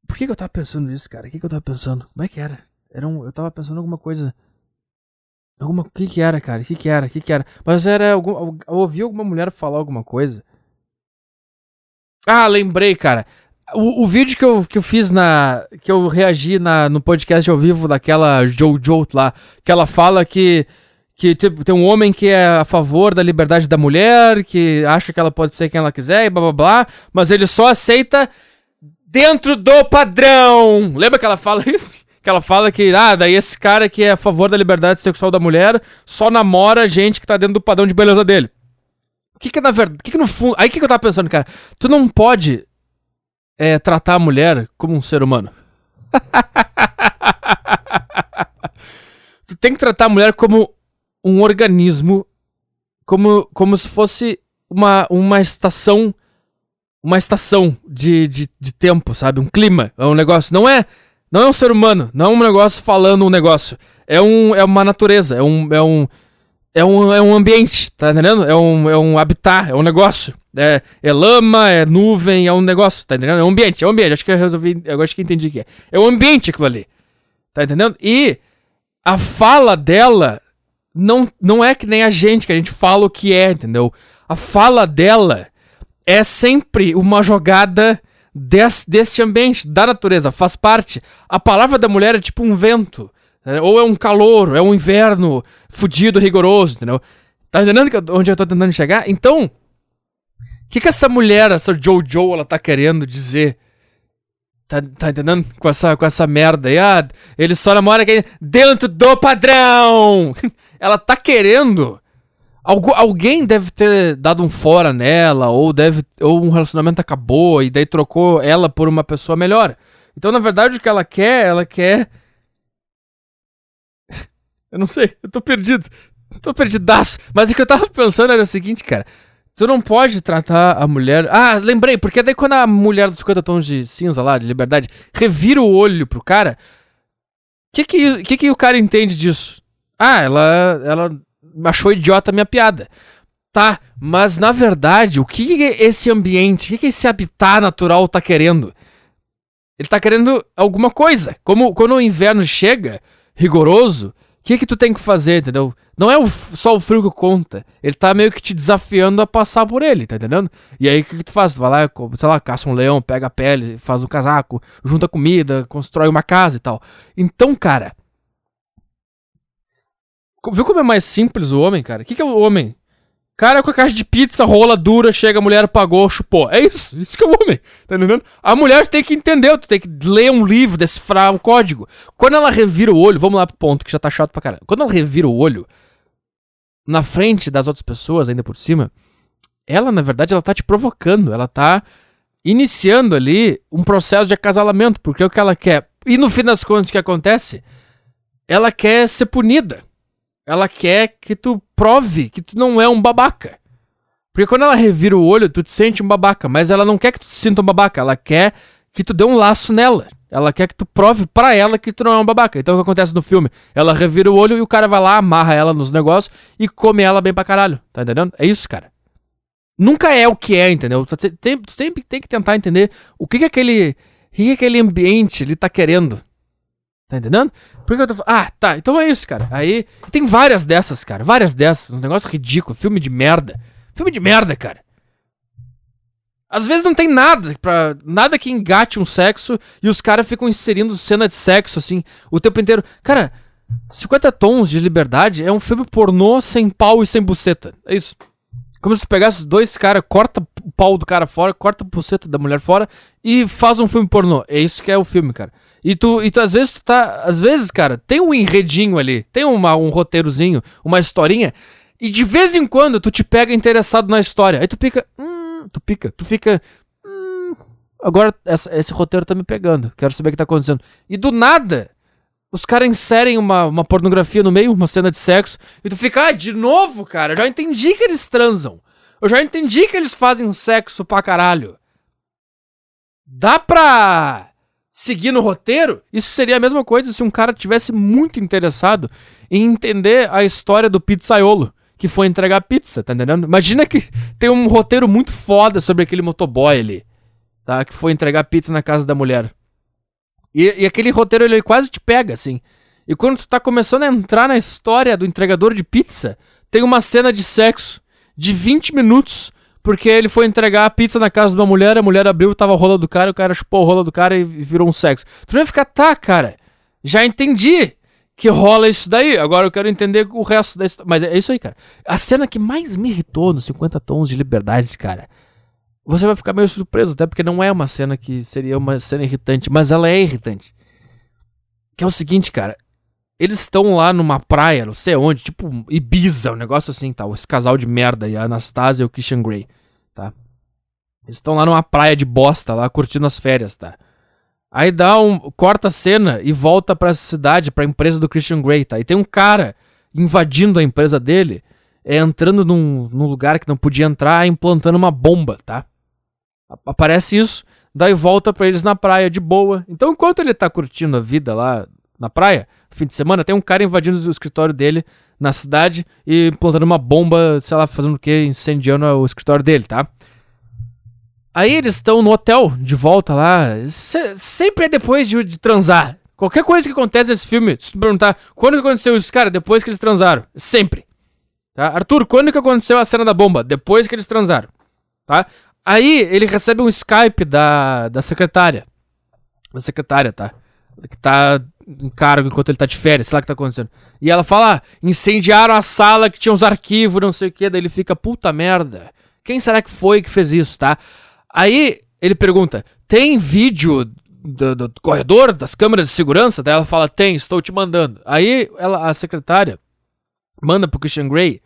Speaker 1: Por que, que eu tava pensando nisso, cara? O que, que eu tava pensando? Como é que era? era um, eu tava pensando alguma coisa. Alguma. O que que era, cara? O que que era? O que que era? Mas era. Algum, eu ouvi alguma mulher falar alguma coisa. Ah, lembrei, cara. O, o vídeo que eu, que eu fiz na. Que eu reagi na, no podcast ao vivo daquela Jojo lá. Que ela fala que. Que tem um homem que é a favor da liberdade da mulher, que acha que ela pode ser quem ela quiser e blá blá blá, mas ele só aceita dentro do padrão. Lembra que ela fala isso? que ela fala que, ah, daí esse cara que é a favor da liberdade sexual da mulher só namora gente que tá dentro do padrão de beleza dele. O que que na verdade, o que que no fundo, aí o que que eu tava pensando, cara? Tu não pode é, tratar a mulher como um ser humano. tu tem que tratar a mulher como um organismo, como, como se fosse uma, uma estação uma estação de, de, de tempo, sabe? Um clima, é um negócio. Não é não é um ser humano, não é um negócio falando um negócio. É, um, é uma natureza, é um, é um, é um, é um ambiente, tá entendendo? É um, é um habitat, é um negócio. É, é lama, é nuvem, é um negócio, tá entendendo? É um ambiente, é um ambiente. Acho que eu resolvi, eu acho que entendi que é. É um ambiente aquilo ali. Tá entendendo? E a fala dela não, não é que nem a gente, que a gente fala o que é, entendeu? A fala dela é sempre uma jogada des, deste ambiente, da natureza, faz parte. A palavra da mulher é tipo um vento. Né? Ou é um calor, é um inverno fudido, rigoroso, entendeu? Tá entendendo onde eu tô tentando chegar? Então, o que, que essa mulher, essa Jojo, ela tá querendo dizer? Tá, tá entendendo? Com essa, com essa merda aí. Ah, ele só namora quem dentro do padrão! ela tá querendo Algu alguém deve ter dado um fora nela, ou deve ou um relacionamento acabou e daí trocou ela por uma pessoa melhor. Então, na verdade, o que ela quer, ela quer. eu não sei, eu tô perdido. Tô perdidaço. Mas o que eu tava pensando era o seguinte, cara. Tu não pode tratar a mulher. Ah, lembrei, porque daí quando a mulher dos 50 tons de cinza lá, de liberdade, revira o olho pro cara. O que que, que que o cara entende disso? Ah, ela, ela achou idiota a minha piada. Tá, mas na verdade, o que, que esse ambiente, o que, que esse habitat natural tá querendo? Ele tá querendo alguma coisa. Como quando o inverno chega, rigoroso, o que que tu tem que fazer, entendeu? Não é o, só o frio que conta. Ele tá meio que te desafiando a passar por ele, tá entendendo? E aí o que, que tu faz? Tu vai lá, sei lá, caça um leão, pega a pele, faz um casaco, junta comida, constrói uma casa e tal. Então, cara, Viu como é mais simples o homem, cara? O que, que é o homem? Cara com a caixa de pizza, rola dura, chega, a mulher pagou, chupou. É isso, isso que é o homem, tá entendendo? A mulher tem que entender, tu tem que ler um livro, decifrar o código. Quando ela revira o olho, vamos lá pro ponto que já tá chato pra caralho. Quando ela revira o olho, na frente das outras pessoas, ainda por cima, ela, na verdade, ela tá te provocando, ela tá iniciando ali um processo de acasalamento, porque é o que ela quer. E no fim das contas, o que acontece? Ela quer ser punida. Ela quer que tu prove que tu não é um babaca. Porque quando ela revira o olho, tu te sente um babaca, mas ela não quer que tu te sinta um babaca, ela quer que tu dê um laço nela. Ela quer que tu prove para ela que tu não é um babaca. Então o que acontece no filme? Ela revira o olho e o cara vai lá, amarra ela nos negócios e come ela bem pra caralho. Tá entendendo? É isso, cara. Nunca é o que é, entendeu? Tu sempre tem que tentar entender o que, que aquele. O que, que aquele ambiente ele tá querendo. Tá entendendo? Por que eu tô? Ah, tá. Então é isso, cara. Aí. Tem várias dessas, cara. Várias dessas. Uns negócios ridículos. Filme de merda. Filme de merda, cara. Às vezes não tem nada para nada que engate um sexo e os caras ficam inserindo cena de sexo assim o tempo inteiro. Cara, 50 tons de liberdade é um filme pornô sem pau e sem buceta. É isso. Como se tu pegasse dois caras, corta o pau do cara fora, corta a buceta da mulher fora e faz um filme pornô. É isso que é o filme, cara. E tu, e tu às vezes tu tá. Às vezes, cara, tem um enredinho ali, tem uma, um roteirozinho, uma historinha, e de vez em quando tu te pega interessado na história. Aí tu fica. Hum, tu pica, tu fica. Hum, agora essa, esse roteiro tá me pegando. Quero saber o que tá acontecendo. E do nada, os caras inserem uma, uma pornografia no meio, uma cena de sexo, e tu fica, ah, de novo, cara, eu já entendi que eles transam. Eu já entendi que eles fazem sexo pra caralho. Dá pra seguir no roteiro? Isso seria a mesma coisa se um cara tivesse muito interessado em entender a história do pizzaiolo que foi entregar pizza, tá entendendo? Imagina que tem um roteiro muito foda sobre aquele motoboy ali, tá? Que foi entregar pizza na casa da mulher. E, e, aquele roteiro ele quase te pega, assim. E quando tu tá começando a entrar na história do entregador de pizza, tem uma cena de sexo de 20 minutos, porque ele foi entregar a pizza na casa de uma mulher, a mulher abriu, tava a rola do cara, o cara chupou a rola do cara e virou um sexo. Tu vai ficar, tá, cara, já entendi que rola isso daí, agora eu quero entender o resto da história. Mas é isso aí, cara. A cena que mais me irritou nos 50 Tons de Liberdade, cara, você vai ficar meio surpreso, até porque não é uma cena que seria uma cena irritante, mas ela é irritante. Que é o seguinte, cara. Eles estão lá numa praia, não sei onde, tipo Ibiza, um negócio assim, tá? Esse casal de merda aí, a Anastasia e o Christian Grey, tá? Eles estão lá numa praia de bosta, lá curtindo as férias, tá? Aí dá um. corta a cena e volta pra cidade, pra empresa do Christian Grey, tá? E tem um cara invadindo a empresa dele, é, entrando num, num lugar que não podia entrar, implantando uma bomba, tá? Aparece isso, daí volta para eles na praia de boa. Então, enquanto ele tá curtindo a vida lá na praia, fim de semana, tem um cara invadindo o escritório dele na cidade e plantando uma bomba, sei lá, fazendo o que, incendiando o escritório dele, tá? Aí eles estão no hotel, de volta lá. Se, sempre é depois de, de, transar. Qualquer coisa que acontece nesse filme, se tu perguntar quando que aconteceu isso, cara, depois que eles transaram. Sempre. Tá? Arthur, quando que aconteceu a cena da bomba? Depois que eles transaram. Tá? Aí ele recebe um Skype da, da secretária. Da secretária, tá? Que tá em cargo enquanto ele tá de férias, sei lá o que tá acontecendo. E ela fala: ah, incendiaram a sala que tinha uns arquivos, não sei o que. Daí ele fica, puta merda. Quem será que foi que fez isso, tá? Aí ele pergunta: tem vídeo do, do, corredor, das câmeras de segurança? Daí ela fala: tem, estou te mandando. Aí ela, a secretária manda pro Christian Grey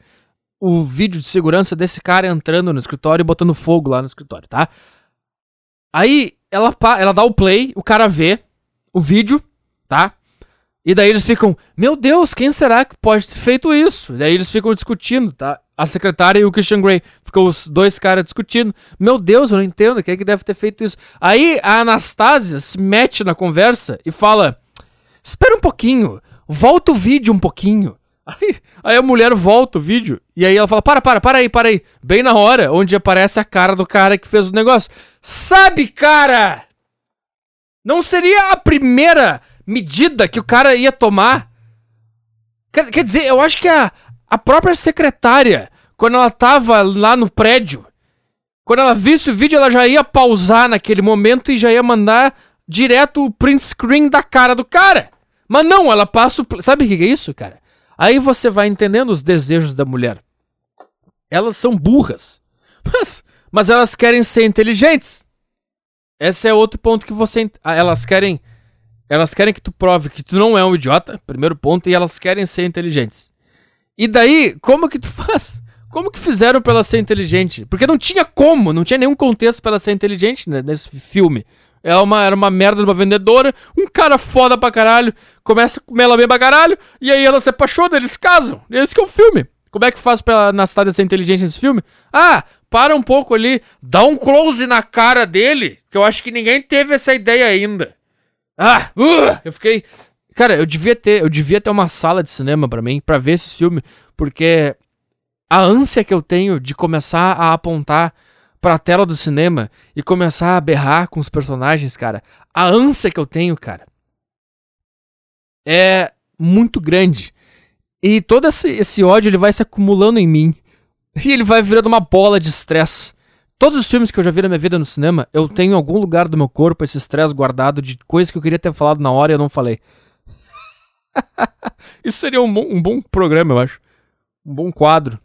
Speaker 1: o vídeo de segurança desse cara entrando no escritório e botando fogo lá no escritório, tá? Aí ela, ela dá o play, o cara vê o vídeo, tá? E daí eles ficam, meu Deus, quem será que pode ter feito isso? E daí eles ficam discutindo, tá? A secretária e o Christian Grey. Ficam os dois caras discutindo. Meu Deus, eu não entendo, quem é que deve ter feito isso? Aí a Anastasia se mete na conversa e fala: Espera um pouquinho, volta o vídeo um pouquinho. Aí, aí, a mulher volta o vídeo e aí ela fala: Para, para, para aí, para aí. Bem na hora onde aparece a cara do cara que fez o negócio. Sabe, cara? Não seria a primeira medida que o cara ia tomar? Quer, quer dizer, eu acho que a, a própria secretária, quando ela tava lá no prédio, quando ela visse o vídeo, ela já ia pausar naquele momento e já ia mandar direto o print screen da cara do cara. Mas não, ela passa o. Sabe o que é isso, cara? Aí você vai entendendo os desejos da mulher. Elas são burras. Mas, mas elas querem ser inteligentes. Esse é outro ponto que você. Ah, elas querem. Elas querem que tu prove que tu não é um idiota, primeiro ponto, e elas querem ser inteligentes. E daí, como que tu faz? Como que fizeram pra ela ser inteligente? Porque não tinha como, não tinha nenhum contexto pra ela ser inteligente né, nesse filme. Ela uma, era uma merda de uma vendedora, um cara foda pra caralho, começa a comer ela bem pra caralho, e aí ela se apaixona, eles casam. Esse que é o filme. Como é que faz pra ela na cidade ser inteligente nesse filme? Ah, para um pouco ali, dá um close na cara dele, que eu acho que ninguém teve essa ideia ainda. Ah, uh, eu fiquei. Cara, eu devia ter, eu devia ter uma sala de cinema para mim, para ver esse filme, porque a ânsia que eu tenho de começar a apontar pra tela do cinema e começar a berrar com os personagens, cara. A ânsia que eu tenho, cara, é muito grande. E todo esse, esse ódio ele vai se acumulando em mim. E ele vai virando uma bola de estresse. Todos os filmes que eu já vi na minha vida no cinema, eu tenho em algum lugar do meu corpo esse estresse guardado de coisas que eu queria ter falado na hora e eu não falei. Isso seria um bom, um bom programa, eu acho. Um bom quadro.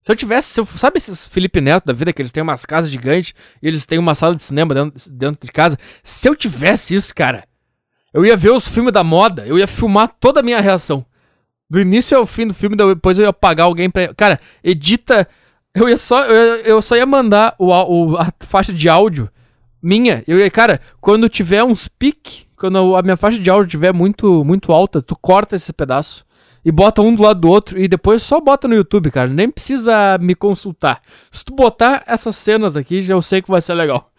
Speaker 1: Se eu tivesse, se eu, sabe esses Felipe Neto da vida que eles têm umas casas gigantes e eles têm uma sala de cinema dentro, dentro de casa? Se eu tivesse isso, cara, eu ia ver os filmes da moda, eu ia filmar toda a minha reação. Do início ao fim do filme, depois eu ia pagar alguém pra. Cara, edita. Eu ia só. Eu, eu só ia mandar o, o, a faixa de áudio minha. Eu ia, cara, quando tiver uns pique, quando a minha faixa de áudio tiver muito, muito alta, tu corta esse pedaço e bota um do lado do outro e depois só bota no YouTube, cara. Nem precisa me consultar. Se tu botar essas cenas aqui, já eu sei que vai ser legal.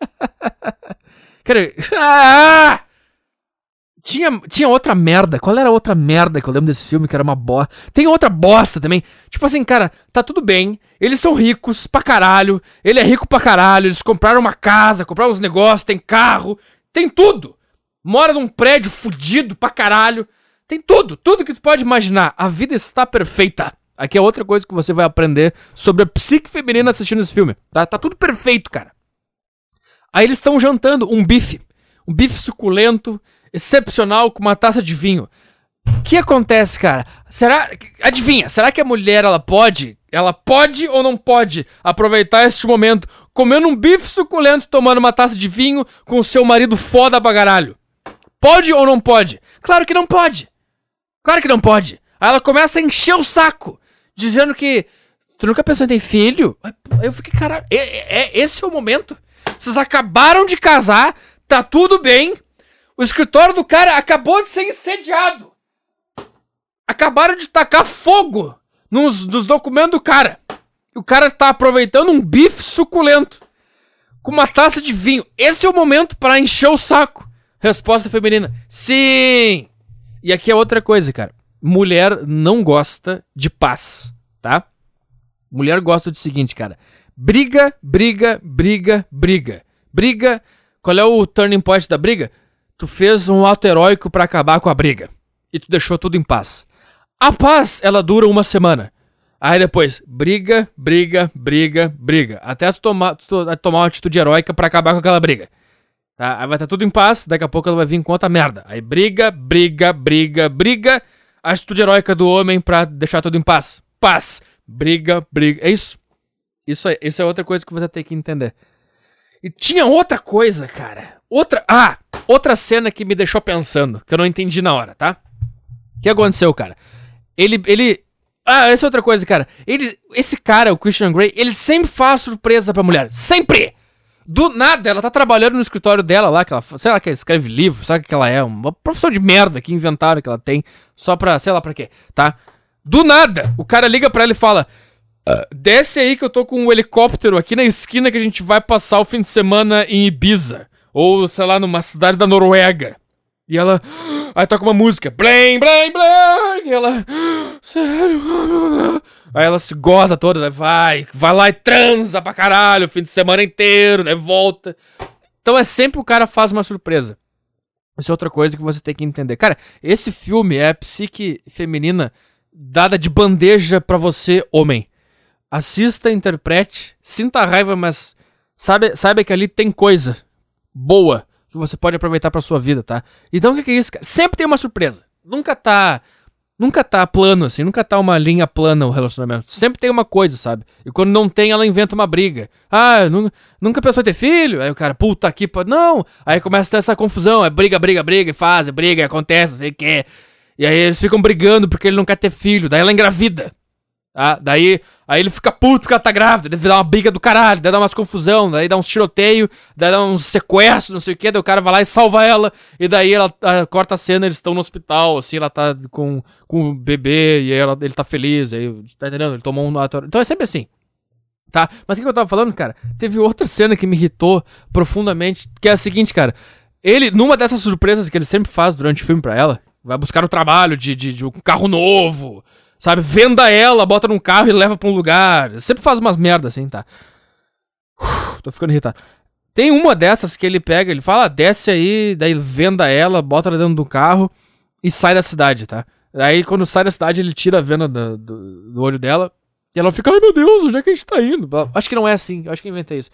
Speaker 1: cara, ah! Tinha, tinha outra merda. Qual era a outra merda que eu lembro desse filme que era uma bosta? Tem outra bosta também. Tipo assim, cara, tá tudo bem. Eles são ricos pra caralho. Ele é rico pra caralho. Eles compraram uma casa, compraram uns negócios, tem carro, tem tudo. Mora num prédio fudido pra caralho. Tem tudo, tudo que tu pode imaginar. A vida está perfeita. Aqui é outra coisa que você vai aprender sobre a psique feminina assistindo esse filme. Tá, tá tudo perfeito, cara. Aí eles estão jantando um bife. Um bife suculento excepcional com uma taça de vinho. O que acontece, cara? Será. Adivinha, será que a mulher ela pode? Ela pode ou não pode aproveitar este momento comendo um bife suculento, tomando uma taça de vinho com o seu marido foda pra caralho? Pode ou não pode? Claro que não pode! Claro que não pode! Aí ela começa a encher o saco, dizendo que. Tu nunca pensou em ter filho? Eu fiquei, caralho, é, é, esse é o momento. Vocês acabaram de casar, tá tudo bem, o escritório do cara acabou de ser incendiado. Acabaram de tacar fogo nos, nos documentos do cara. O cara tá aproveitando um bife suculento com uma taça de vinho. Esse é o momento para encher o saco. Resposta feminina: Sim! E aqui é outra coisa, cara. Mulher não gosta de paz, tá? Mulher gosta do seguinte, cara. Briga, briga, briga, briga. Briga. Qual é o turning point da briga? Tu fez um ato heróico para acabar com a briga. E tu deixou tudo em paz. A paz, ela dura uma semana. Aí depois, briga, briga, briga, briga. Até tu tomar, tu, tomar uma atitude heróica para acabar com aquela briga. Tá? Aí vai estar tudo em paz, daqui a pouco ela vai vir com outra merda. Aí briga, briga, briga, briga. A atitude heróica do homem pra deixar tudo em paz. Paz. Briga, briga. É isso. Isso é, isso é outra coisa que você tem que entender. E tinha outra coisa, cara. Outra. Ah! Outra cena que me deixou pensando, que eu não entendi na hora, tá? O que aconteceu, cara? Ele. ele ah, essa é outra coisa, cara. Ele, esse cara, o Christian Grey, ele sempre faz surpresa pra mulher. Sempre! Do nada, ela tá trabalhando no escritório dela lá, que ela, sei lá, que ela escreve livro, sabe o que ela é? Uma profissão de merda que inventaram que ela tem, só pra, sei lá pra quê, tá? Do nada, o cara liga pra ela e fala: Desce aí que eu tô com um helicóptero aqui na esquina que a gente vai passar o fim de semana em Ibiza. Ou, sei lá, numa cidade da Noruega. E ela. Aí toca uma música. Blém, blém, blém. E ela. Sério? Aí ela se goza toda, né? vai, vai lá e transa pra caralho o fim de semana inteiro, né? Volta. Então é sempre o cara faz uma surpresa. Isso é outra coisa que você tem que entender. Cara, esse filme é a psique feminina dada de bandeja para você, homem. Assista, interprete, sinta a raiva, mas sabe, saiba que ali tem coisa boa que você pode aproveitar para sua vida, tá? Então o que, que é isso, cara? Sempre tem uma surpresa. Nunca tá Nunca tá plano, assim, nunca tá uma linha plana o relacionamento. Sempre tem uma coisa, sabe? E quando não tem, ela inventa uma briga. Ah, nunca, nunca pensou em ter filho? Aí o cara, puta aqui, não. Aí começa a ter essa confusão, é briga, briga, briga, e faz, briga, acontece, não sei o que. E aí eles ficam brigando porque ele não quer ter filho. Daí ela engravida. Tá? Daí aí ele fica puto porque ela tá grávida. Deve dar uma briga do caralho. Daí dá umas confusão. Daí dá uns tiroteio. Daí dá uns sequestros, não sei o que. Daí o cara vai lá e salva ela. E daí ela corta a cena. Eles estão no hospital. Assim, ela tá com, com o bebê. E ela, ele tá feliz. Aí, tá entendendo? Ele tomou um. Então é sempre assim. Tá? Mas o que eu tava falando, cara? Teve outra cena que me irritou profundamente. Que é a seguinte, cara. Ele, numa dessas surpresas que ele sempre faz durante o filme pra ela, Vai buscar o trabalho de, de, de, um carro novo. Sabe? Venda ela, bota num carro e leva pra um lugar. Sempre faz umas merdas assim, tá? Uf, tô ficando irritado. Tem uma dessas que ele pega, ele fala, ah, desce aí, daí venda ela, bota ela dentro do carro e sai da cidade, tá? Aí quando sai da cidade, ele tira a venda do, do, do olho dela e ela fica, ai meu Deus, onde é que a gente tá indo? Acho que não é assim, acho que inventei isso.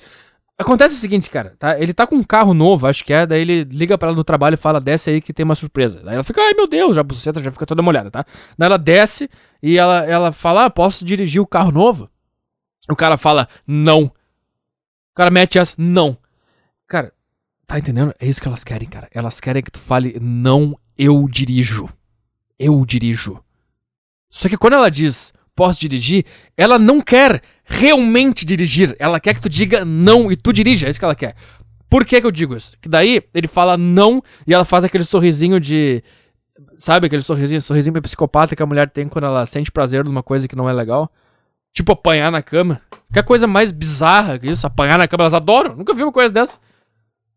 Speaker 1: Acontece o seguinte, cara, tá? Ele tá com um carro novo, acho que é, daí ele liga para ela no trabalho e fala, desce aí que tem uma surpresa. Daí ela fica, ai meu Deus, já buceta, já fica toda molhada, tá? Daí ela desce e ela, ela fala, ah, posso dirigir o carro novo? O cara fala, não. O cara mete essa, não. Cara, tá entendendo? É isso que elas querem, cara. Elas querem que tu fale, não, eu dirijo. Eu dirijo. Só que quando ela diz, posso dirigir, ela não quer realmente dirigir. Ela quer que tu diga não e tu dirija. É isso que ela quer. Por que, que eu digo isso? Que daí ele fala não e ela faz aquele sorrisinho de. Sabe aquele sorrisinho, sorrisinho psicopata que a mulher tem quando ela sente prazer numa coisa que não é legal? Tipo, apanhar na cama. Que é coisa mais bizarra que isso, apanhar na cama. Elas adoram. Nunca vi uma coisa dessa.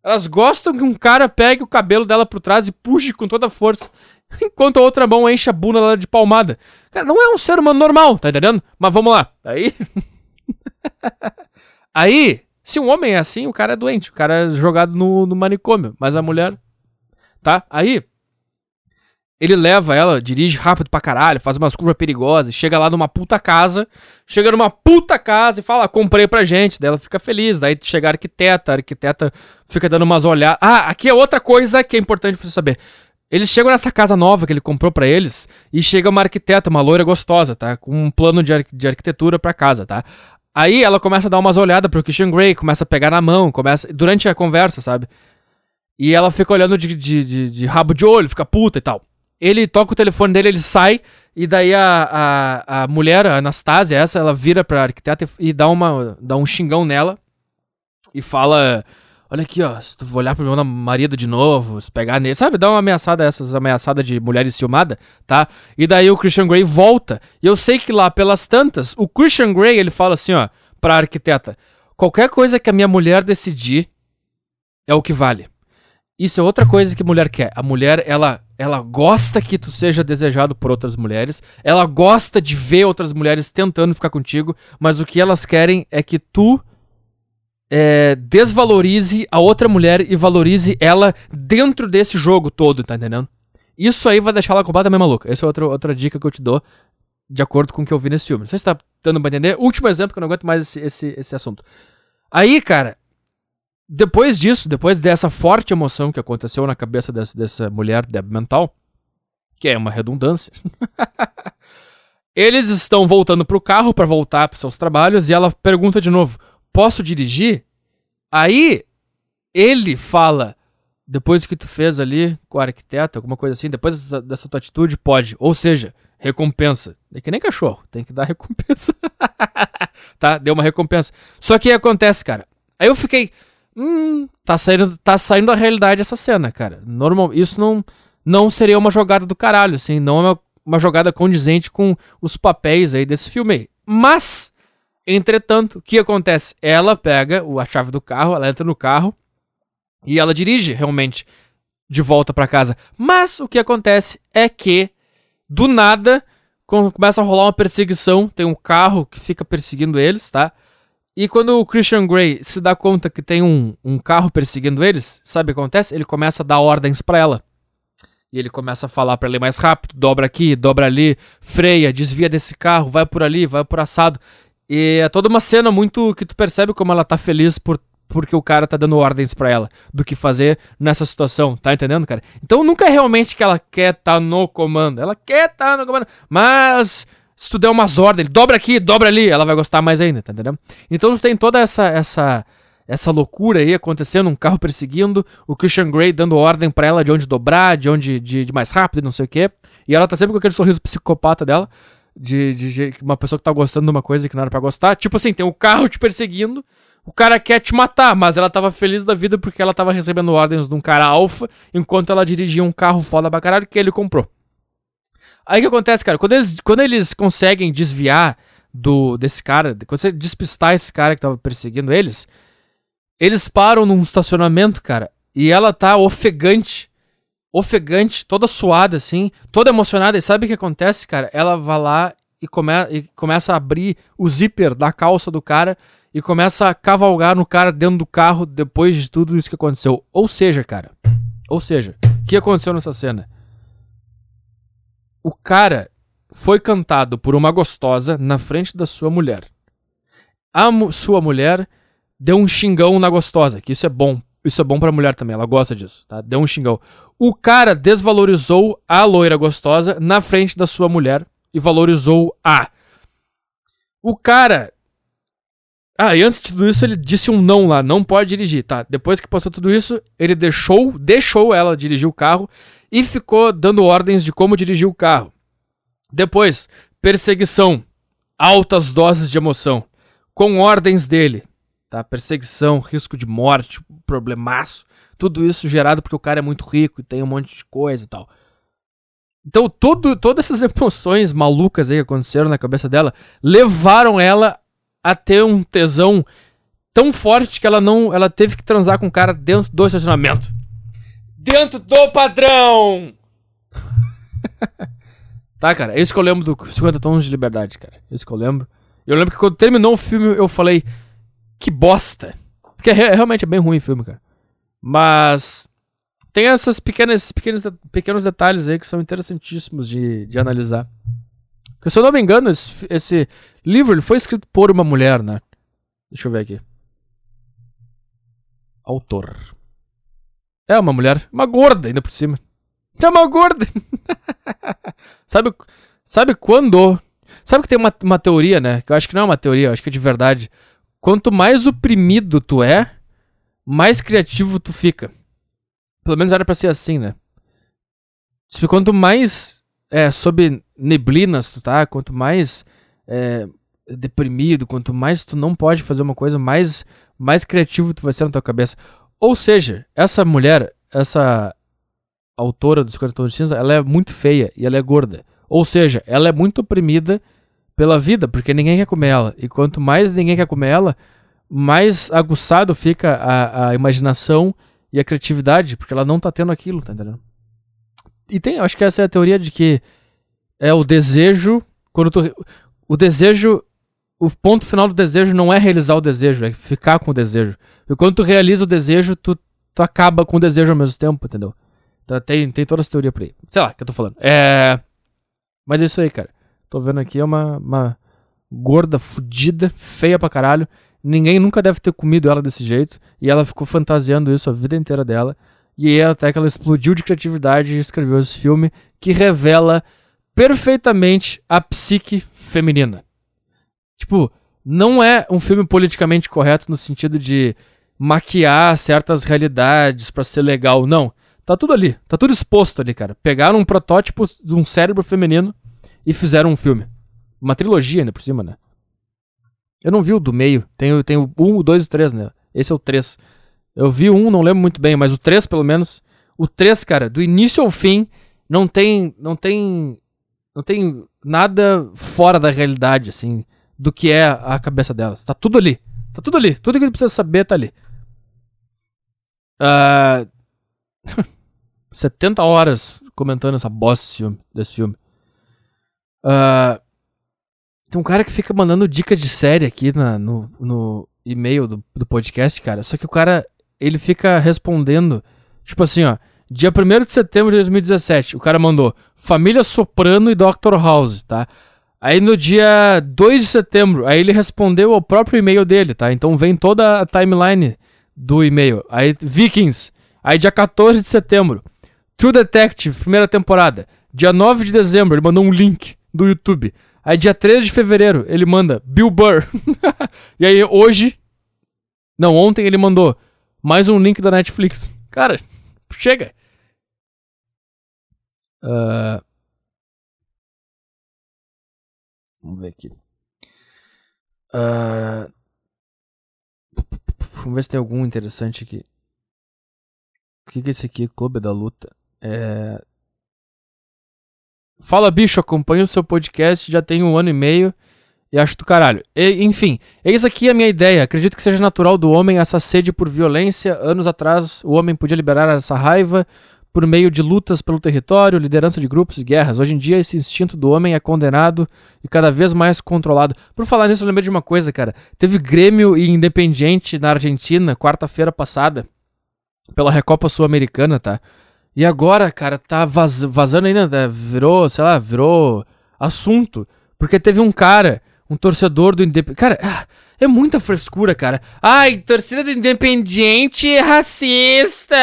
Speaker 1: Elas gostam que um cara pegue o cabelo dela por trás e puxe com toda a força. Enquanto a outra mão enche a bunda dela de palmada. Cara, não é um ser humano normal, tá entendendo? Mas vamos lá. Aí. Aí, se um homem é assim, o cara é doente. O cara é jogado no, no manicômio. Mas a mulher. Tá? Aí. Ele leva ela, dirige rápido pra caralho, faz umas curvas perigosas, chega lá numa puta casa, chega numa puta casa e fala, comprei pra gente. Daí ela fica feliz. Daí chega a arquiteta, a arquiteta fica dando umas olhadas. Ah, aqui é outra coisa que é importante você saber. Eles chegam nessa casa nova que ele comprou para eles e chega uma arquiteta, uma loira gostosa, tá? Com um plano de, ar de arquitetura para casa, tá? Aí ela começa a dar umas olhadas pro Christian Grey, começa a pegar na mão, começa. Durante a conversa, sabe? E ela fica olhando de, de, de, de rabo de olho, fica puta e tal. Ele toca o telefone dele, ele sai, e daí a, a, a mulher, a Anastasia, essa, ela vira pra arquiteta e, e dá, uma, dá um xingão nela e fala Olha aqui, ó. Se tu olhar pro meu marido de novo, se pegar nele, sabe? Dá uma ameaçada, essas ameaçadas de mulher enciumada, tá? E daí o Christian Grey volta. E eu sei que lá pelas tantas, o Christian Grey, ele fala assim, ó, pra arquiteta: qualquer coisa que a minha mulher decidir é o que vale. Isso é outra coisa que mulher quer. A mulher, ela, ela gosta que tu seja desejado por outras mulheres. Ela gosta de ver outras mulheres tentando ficar contigo. Mas o que elas querem é que tu é, desvalorize a outra mulher e valorize ela dentro desse jogo todo, tá entendendo? Isso aí vai deixar ela completamente maluca. Essa é outra, outra dica que eu te dou, de acordo com o que eu vi nesse filme. Não sei se tá dando pra entender. Último exemplo, que eu não aguento mais esse, esse, esse assunto. Aí, cara, depois disso, depois dessa forte emoção que aconteceu na cabeça dessa, dessa mulher débil mental, que é uma redundância, eles estão voltando pro carro para voltar pros seus trabalhos e ela pergunta de novo: posso dirigir? Aí ele fala, depois que tu fez ali com o arquiteto, alguma coisa assim, depois dessa, dessa tua atitude, pode. Ou seja, recompensa. É que nem cachorro, tem que dar recompensa. tá? Deu uma recompensa. Só que acontece, cara. Aí eu fiquei. Hum, tá saindo, tá saindo da realidade essa cena, cara. Normal, isso não, não seria uma jogada do caralho, assim. Não é uma, uma jogada condizente com os papéis aí desse filme aí. Mas Entretanto, o que acontece? Ela pega a chave do carro, ela entra no carro e ela dirige realmente de volta para casa. Mas o que acontece é que do nada começa a rolar uma perseguição, tem um carro que fica perseguindo eles, tá? E quando o Christian Grey se dá conta que tem um, um carro perseguindo eles, sabe o que acontece? Ele começa a dar ordens para ela. E ele começa a falar para ela mais rápido, dobra aqui, dobra ali, freia, desvia desse carro, vai por ali, vai por assado. E é toda uma cena muito que tu percebe como ela tá feliz por, porque o cara tá dando ordens para ela do que fazer nessa situação, tá entendendo, cara? Então nunca é realmente que ela quer tá no comando, ela quer tá no comando, mas se tu der umas ordens, dobra aqui, dobra ali, ela vai gostar mais ainda, tá entendendo? Então tem toda essa essa essa loucura aí acontecendo, um carro perseguindo, o Christian Grey dando ordem para ela de onde dobrar, de onde de, de mais rápido, não sei o quê. E ela tá sempre com aquele sorriso psicopata dela, de, de, de uma pessoa que tá gostando de uma coisa que não era pra gostar. Tipo assim, tem um carro te perseguindo, o cara quer te matar, mas ela tava feliz da vida porque ela tava recebendo ordens de um cara alfa, enquanto ela dirigia um carro foda pra caralho que ele comprou. Aí o que acontece, cara? Quando eles, quando eles conseguem desviar do desse cara, quando você despistar esse cara que tava perseguindo eles, eles param num estacionamento, cara, e ela tá ofegante. Ofegante, toda suada, assim, toda emocionada. E sabe o que acontece, cara? Ela vai lá e, come e começa a abrir o zíper da calça do cara e começa a cavalgar no cara dentro do carro depois de tudo isso que aconteceu. Ou seja, cara. Ou seja, o que aconteceu nessa cena? O cara foi cantado por uma gostosa na frente da sua mulher. A mu sua mulher deu um xingão na gostosa, que isso é bom. Isso é bom pra mulher também, ela gosta disso, tá? Deu um xingão. O cara desvalorizou a loira gostosa na frente da sua mulher e valorizou a. O cara ah, e antes de tudo isso, ele disse um não lá, não pode dirigir, tá? Depois que passou tudo isso, ele deixou, deixou ela dirigir o carro e ficou dando ordens de como dirigir o carro. Depois, perseguição, altas doses de emoção, com ordens dele, tá? Perseguição, risco de morte, problemaço, tudo isso gerado porque o cara é muito rico e tem um monte de coisa e tal. Então, tudo, todas essas emoções malucas aí que aconteceram na cabeça dela levaram ela a ter um tesão tão forte que ela não. Ela teve que transar com o cara dentro do estacionamento. Dentro do padrão! tá, cara, é isso que eu lembro do 50 Tons de Liberdade, cara. É isso que eu lembro. Eu lembro que quando terminou o filme eu falei. Que bosta. Porque é, realmente é bem ruim o filme, cara. Mas. Tem essas pequenas, pequenos, pequenos detalhes aí que são interessantíssimos de, de analisar. Porque, se eu não me engano, esse, esse livro foi escrito por uma mulher, né? Deixa eu ver aqui. Autor. É uma mulher. Uma gorda, ainda por cima. É uma gorda. sabe, sabe quando. Sabe que tem uma, uma teoria, né? Que eu acho que não é uma teoria, eu acho que é de verdade. Quanto mais oprimido tu é, mais criativo tu fica. Pelo menos era pra ser assim, né? Tipo, quanto mais é, sob neblinas tu tá, quanto mais é, deprimido, quanto mais tu não pode fazer uma coisa, mais, mais criativo tu vai ser na tua cabeça. Ou seja, essa mulher, essa autora dos 50 Tons de Cinza, ela é muito feia e ela é gorda. Ou seja, ela é muito oprimida pela vida, porque ninguém quer comer ela. E quanto mais ninguém quer comer ela, mais aguçado fica a, a imaginação e a criatividade, porque ela não tá tendo aquilo, tá entendendo? E tem, acho que essa é a teoria de que é o desejo. Quando tu. O desejo. O ponto final do desejo não é realizar o desejo, é ficar com o desejo. E quando tu realiza o desejo, tu, tu acaba com o desejo ao mesmo tempo, entendeu? Então, tem, tem toda essa teoria por aí. Sei lá, que eu tô falando. É. Mas é isso aí, cara. Tô vendo aqui, é uma, uma gorda, fudida, feia pra caralho. Ninguém nunca deve ter comido ela desse jeito. E ela ficou fantasiando isso a vida inteira dela. E até que ela explodiu de criatividade e escreveu esse filme que revela perfeitamente a psique feminina. Tipo, não é um filme politicamente correto no sentido de maquiar certas realidades para ser legal, não. Tá tudo ali, tá tudo exposto ali, cara. Pegaram um protótipo de um cérebro feminino e fizeram um filme. Uma trilogia ainda por cima, né? Eu não vi o do meio. Tem, tem o 1, o 2 e o 3, né? Esse é o 3. Eu vi um, não lembro muito bem, mas o 3 pelo menos. O 3, cara, do início ao fim, não tem. Não tem. Não tem nada fora da realidade, assim, do que é a cabeça delas. Tá tudo ali. Tá tudo ali. Tudo que precisa saber tá ali. Uh... Ah, 70 horas comentando essa bosta desse filme. Desse filme. Uh... Tem um cara que fica mandando dica de série aqui na, no, no e-mail do, do podcast, cara. Só que o cara ele fica respondendo, tipo assim, ó. Dia 1 de setembro de 2017, o cara mandou Família Soprano e Dr. House, tá? Aí no dia 2 de setembro, aí ele respondeu ao próprio e-mail dele, tá? Então vem toda a timeline do e-mail. Aí, Vikings. Aí, dia 14 de setembro. True Detective, primeira temporada. Dia 9 de dezembro, ele mandou um link do YouTube. Aí, dia 13 de fevereiro, ele manda Bill Burr. e aí, hoje. Não, ontem ele mandou mais um link da Netflix. Cara, chega. Uh... Vamos ver aqui. Uh... Vamos ver se tem algum interessante aqui. O que, que é esse aqui? Clube da Luta. É... Fala, bicho, acompanho o seu podcast já tem um ano e meio e acho do caralho. E, enfim, eis aqui a minha ideia. Acredito que seja natural do homem essa sede por violência. Anos atrás, o homem podia liberar essa raiva por meio de lutas pelo território, liderança de grupos e guerras. Hoje em dia, esse instinto do homem é condenado e cada vez mais controlado. Por falar nisso, eu lembrei de uma coisa, cara. Teve Grêmio e Independiente na Argentina, quarta-feira passada, pela Recopa Sul-Americana, tá? E agora, cara, tá vaz vazando ainda, né? virou, sei lá, virou assunto. Porque teve um cara, um torcedor do Independiente. Cara, ah, é muita frescura, cara. Ai, torcida do Independiente racista!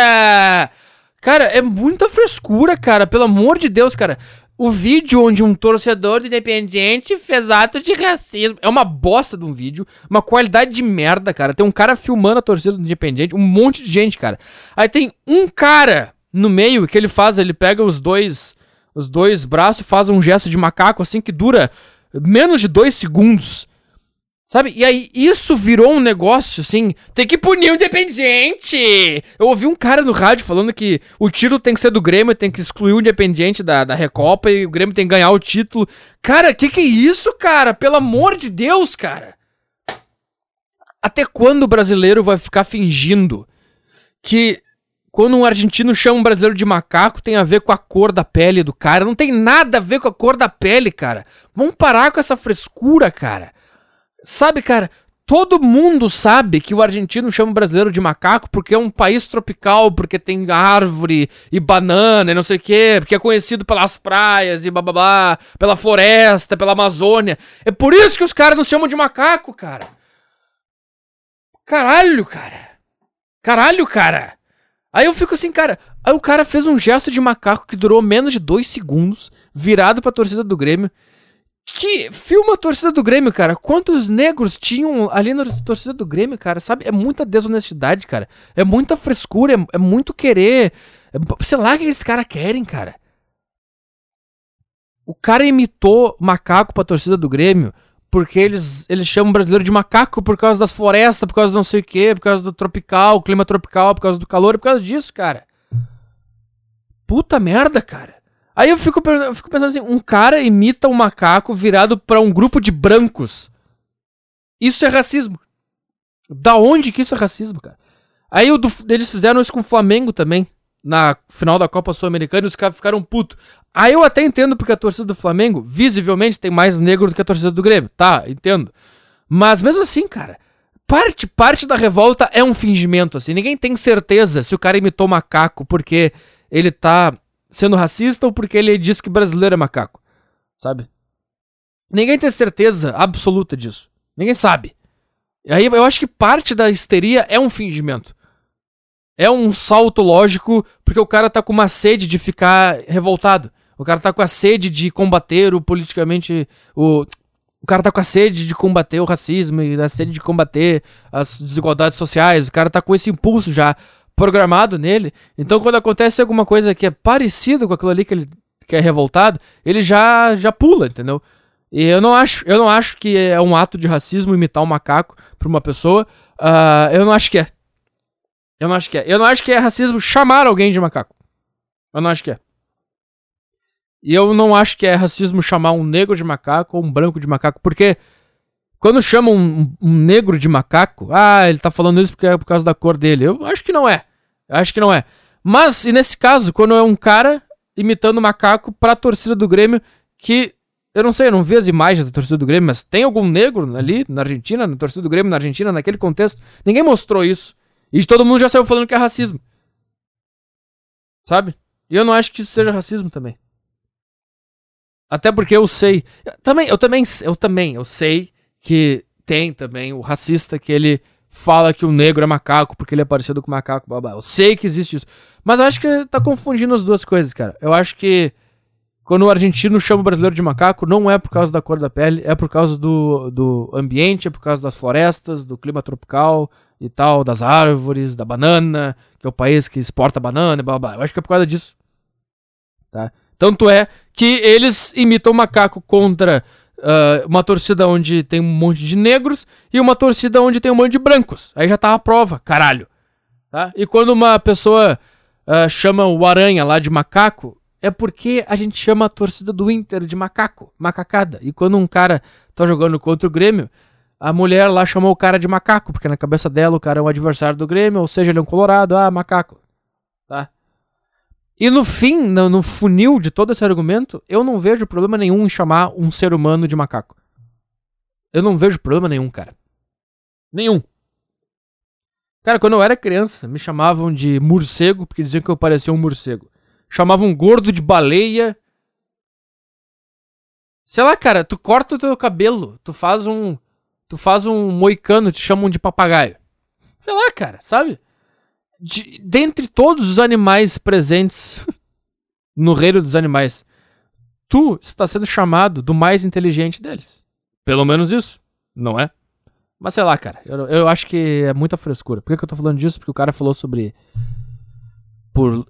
Speaker 1: Cara, é muita frescura, cara. Pelo amor de Deus, cara. O vídeo onde um torcedor do Independiente fez ato de racismo. É uma bosta de um vídeo. Uma qualidade de merda, cara. Tem um cara filmando a torcida do Independiente. Um monte de gente, cara. Aí tem um cara no meio que ele faz. Ele pega os dois. Os dois braços faz um gesto de macaco assim que dura menos de dois segundos. Sabe? E aí isso virou um negócio, assim, tem que punir o Independiente! Eu ouvi um cara no rádio falando que o título tem que ser do Grêmio, tem que excluir o Independiente da, da Recopa e o Grêmio tem que ganhar o título. Cara, que que é isso, cara? Pelo amor de Deus, cara! Até quando o brasileiro vai ficar fingindo que quando um argentino chama um brasileiro de macaco tem a ver com a cor da pele do cara? Não tem nada a ver com a cor da pele, cara. Vamos parar com essa frescura, cara. Sabe, cara, todo mundo sabe que o argentino chama o brasileiro de macaco porque é um país tropical, porque tem árvore e banana e não sei o quê, porque é conhecido pelas praias e bababá, pela floresta, pela Amazônia. É por isso que os caras não chamam de macaco, cara. Caralho, cara. Caralho, cara. Aí eu fico assim, cara. Aí o cara fez um gesto de macaco que durou menos de dois segundos, virado pra torcida do Grêmio. Que filma a torcida do Grêmio, cara. Quantos negros tinham ali na torcida do Grêmio, cara? Sabe? É muita desonestidade, cara. É muita frescura, é, é muito querer. É, sei lá o que esses caras querem, cara. O cara imitou macaco pra torcida do Grêmio porque eles, eles chamam brasileiro de macaco por causa das florestas, por causa do não sei o que, por causa do tropical, clima tropical, por causa do calor, por causa disso, cara. Puta merda, cara. Aí eu fico, eu fico pensando assim, um cara imita um macaco virado para um grupo de brancos. Isso é racismo. Da onde que isso é racismo, cara? Aí o do, eles fizeram isso com o Flamengo também. Na final da Copa Sul-Americana, os caras ficaram putos. Aí eu até entendo porque a torcida do Flamengo, visivelmente, tem mais negro do que a torcida do Grêmio. Tá, entendo. Mas mesmo assim, cara, parte, parte da revolta é um fingimento, assim. Ninguém tem certeza se o cara imitou macaco porque ele tá sendo racista ou porque ele diz que brasileiro é macaco. Sabe? Ninguém tem certeza absoluta disso. Ninguém sabe. E aí eu acho que parte da histeria é um fingimento. É um salto lógico, porque o cara tá com uma sede de ficar revoltado. O cara tá com a sede de combater o politicamente. O, o cara tá com a sede de combater o racismo e a sede de combater as desigualdades sociais. O cara tá com esse impulso já programado nele. Então, quando acontece alguma coisa que é parecido com aquilo ali que ele que é revoltado, ele já já pula, entendeu? E eu não acho, eu não acho que é um ato de racismo imitar um macaco pra uma pessoa. Uh, eu não acho que é. Eu não acho que é. Eu não acho que é racismo chamar alguém de macaco. Eu não acho que é. E eu não acho que é racismo chamar um negro de macaco ou um branco de macaco, porque quando chamam um, um, negro de macaco, ah, ele tá falando isso porque é por causa da cor dele. Eu acho que não é. Eu acho que não é. Mas, e nesse caso, quando é um cara imitando macaco pra torcida do Grêmio, que eu não sei, eu não vi as imagens da torcida do Grêmio, mas tem algum negro ali na Argentina, na torcida do Grêmio na Argentina, naquele contexto? Ninguém mostrou isso. E todo mundo já saiu falando que é racismo. Sabe? E eu não acho que isso seja racismo também. Até porque eu sei. Também, eu também, eu também, eu sei que tem também o racista que ele fala que o negro é macaco porque ele é parecido com macaco, blá, blá. Eu sei que existe isso. Mas eu acho que tá confundindo as duas coisas, cara. Eu acho que quando o argentino chama o brasileiro de macaco, não é por causa da cor da pele, é por causa do, do ambiente, é por causa das florestas, do clima tropical e tal, das árvores, da banana, que é o país que exporta banana blá blá. Eu acho que é por causa disso. Tá? Tanto é que eles imitam o macaco contra uh, uma torcida onde tem um monte de negros e uma torcida onde tem um monte de brancos. Aí já tá a prova, caralho. Tá? E quando uma pessoa uh, chama o aranha lá de macaco, é porque a gente chama a torcida do Inter de macaco, macacada. E quando um cara tá jogando contra o Grêmio, a mulher lá chamou o cara de macaco, porque na cabeça dela o cara é um adversário do Grêmio, ou seja, ele é um colorado, ah, macaco. Tá? E no fim, no, no, funil de todo esse argumento, eu não vejo problema nenhum em chamar um ser humano de macaco. Eu não vejo problema nenhum, cara. Nenhum. Cara, quando eu era criança, me chamavam de morcego, porque diziam que eu parecia um morcego chamava um gordo de baleia. Sei lá, cara, tu corta o teu cabelo, tu faz um. Tu faz um moicano, te chamam de papagaio. Sei lá, cara, sabe? De, dentre todos os animais presentes no reino dos animais, tu está sendo chamado do mais inteligente deles. Pelo menos isso, não é? Mas sei lá, cara, eu, eu acho que é muita frescura. Por que, que eu tô falando disso? Porque o cara falou sobre por uh,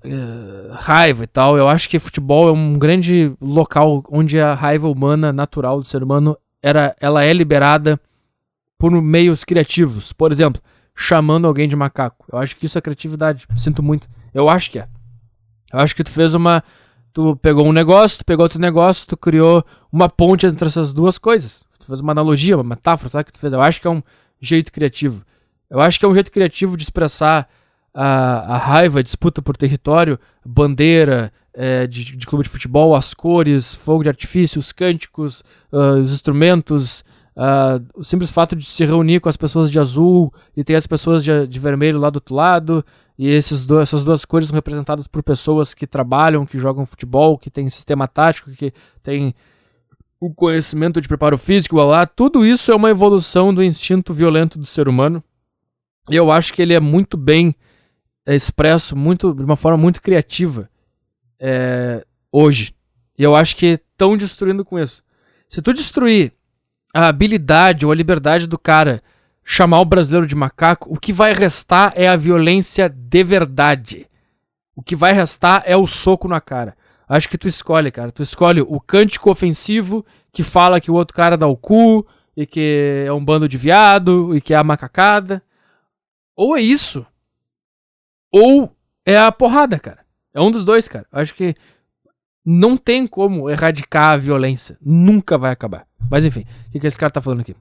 Speaker 1: raiva e tal. Eu acho que futebol é um grande local onde a raiva humana natural do ser humano era, ela é liberada por meios criativos. Por exemplo, chamando alguém de macaco. Eu acho que isso é criatividade. Sinto muito. Eu acho que é. Eu acho que tu fez uma. Tu pegou um negócio, tu pegou outro negócio, tu criou uma ponte entre essas duas coisas. Tu fez uma analogia, uma metáfora, sabe que tu fez? Eu acho que é um jeito criativo. Eu acho que é um jeito criativo de expressar a, a raiva, a disputa por território, bandeira é, de, de, clube de futebol, as cores, fogo de artifício, os cânticos, uh, os instrumentos, uh, o simples fato de se reunir com as pessoas de azul e ter as pessoas de, de vermelho lá do outro lado, e esses do, essas duas cores são representadas por pessoas que trabalham, que jogam futebol, que tem sistema tático, que tem o conhecimento de preparo físico, lá, lá, tudo isso é uma evolução do instinto violento do ser humano. E eu acho que ele é muito bem é expresso muito, de uma forma muito criativa é, hoje. E eu acho que estão destruindo com isso. Se tu destruir a habilidade ou a liberdade do cara chamar o brasileiro de macaco, o que vai restar é a violência de verdade. O que vai restar é o soco na cara. Acho que tu escolhe, cara. Tu escolhe o cântico ofensivo que fala que o outro cara dá o cu e que é um bando de viado e que é a macacada. Ou é isso, ou é a porrada, cara. É um dos dois, cara. Acho que não tem como erradicar a violência. Nunca vai acabar. Mas enfim, o que, que esse cara tá falando aqui?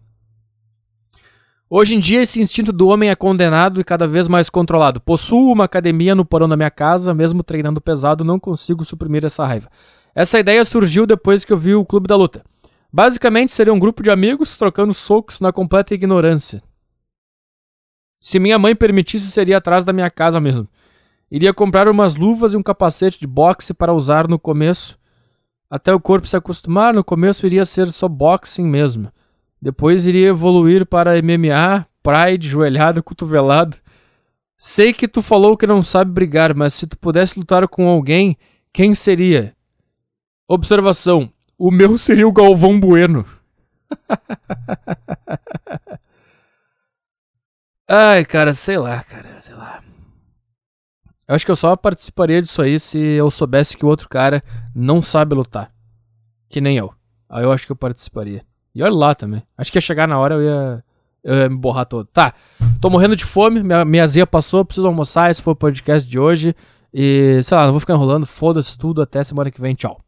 Speaker 1: Hoje em dia, esse instinto do homem é condenado e cada vez mais controlado. Possuo uma academia no porão da minha casa, mesmo treinando pesado, não consigo suprimir essa raiva. Essa ideia surgiu depois que eu vi o Clube da Luta. Basicamente, seria um grupo de amigos trocando socos na completa ignorância. Se minha mãe permitisse, seria atrás da minha casa mesmo. Iria comprar umas luvas e um capacete de boxe para usar no começo. Até o corpo se acostumar, no começo iria ser só boxing mesmo. Depois iria evoluir para MMA, pride, joelhada, cotovelada. Sei que tu falou que não sabe brigar, mas se tu pudesse lutar com alguém, quem seria? Observação: o meu seria o Galvão Bueno. Ai, cara, sei lá, cara, sei lá. Eu acho que eu só participaria disso aí se eu soubesse que o outro cara não sabe lutar. Que nem eu. Aí eu acho que eu participaria. E olha lá também. Acho que ia chegar na hora eu ia, eu ia me borrar todo. Tá, tô morrendo de fome, minha, minha zia passou, preciso almoçar. Esse foi o podcast de hoje. E sei lá, não vou ficar enrolando. Foda-se tudo. Até semana que vem. Tchau.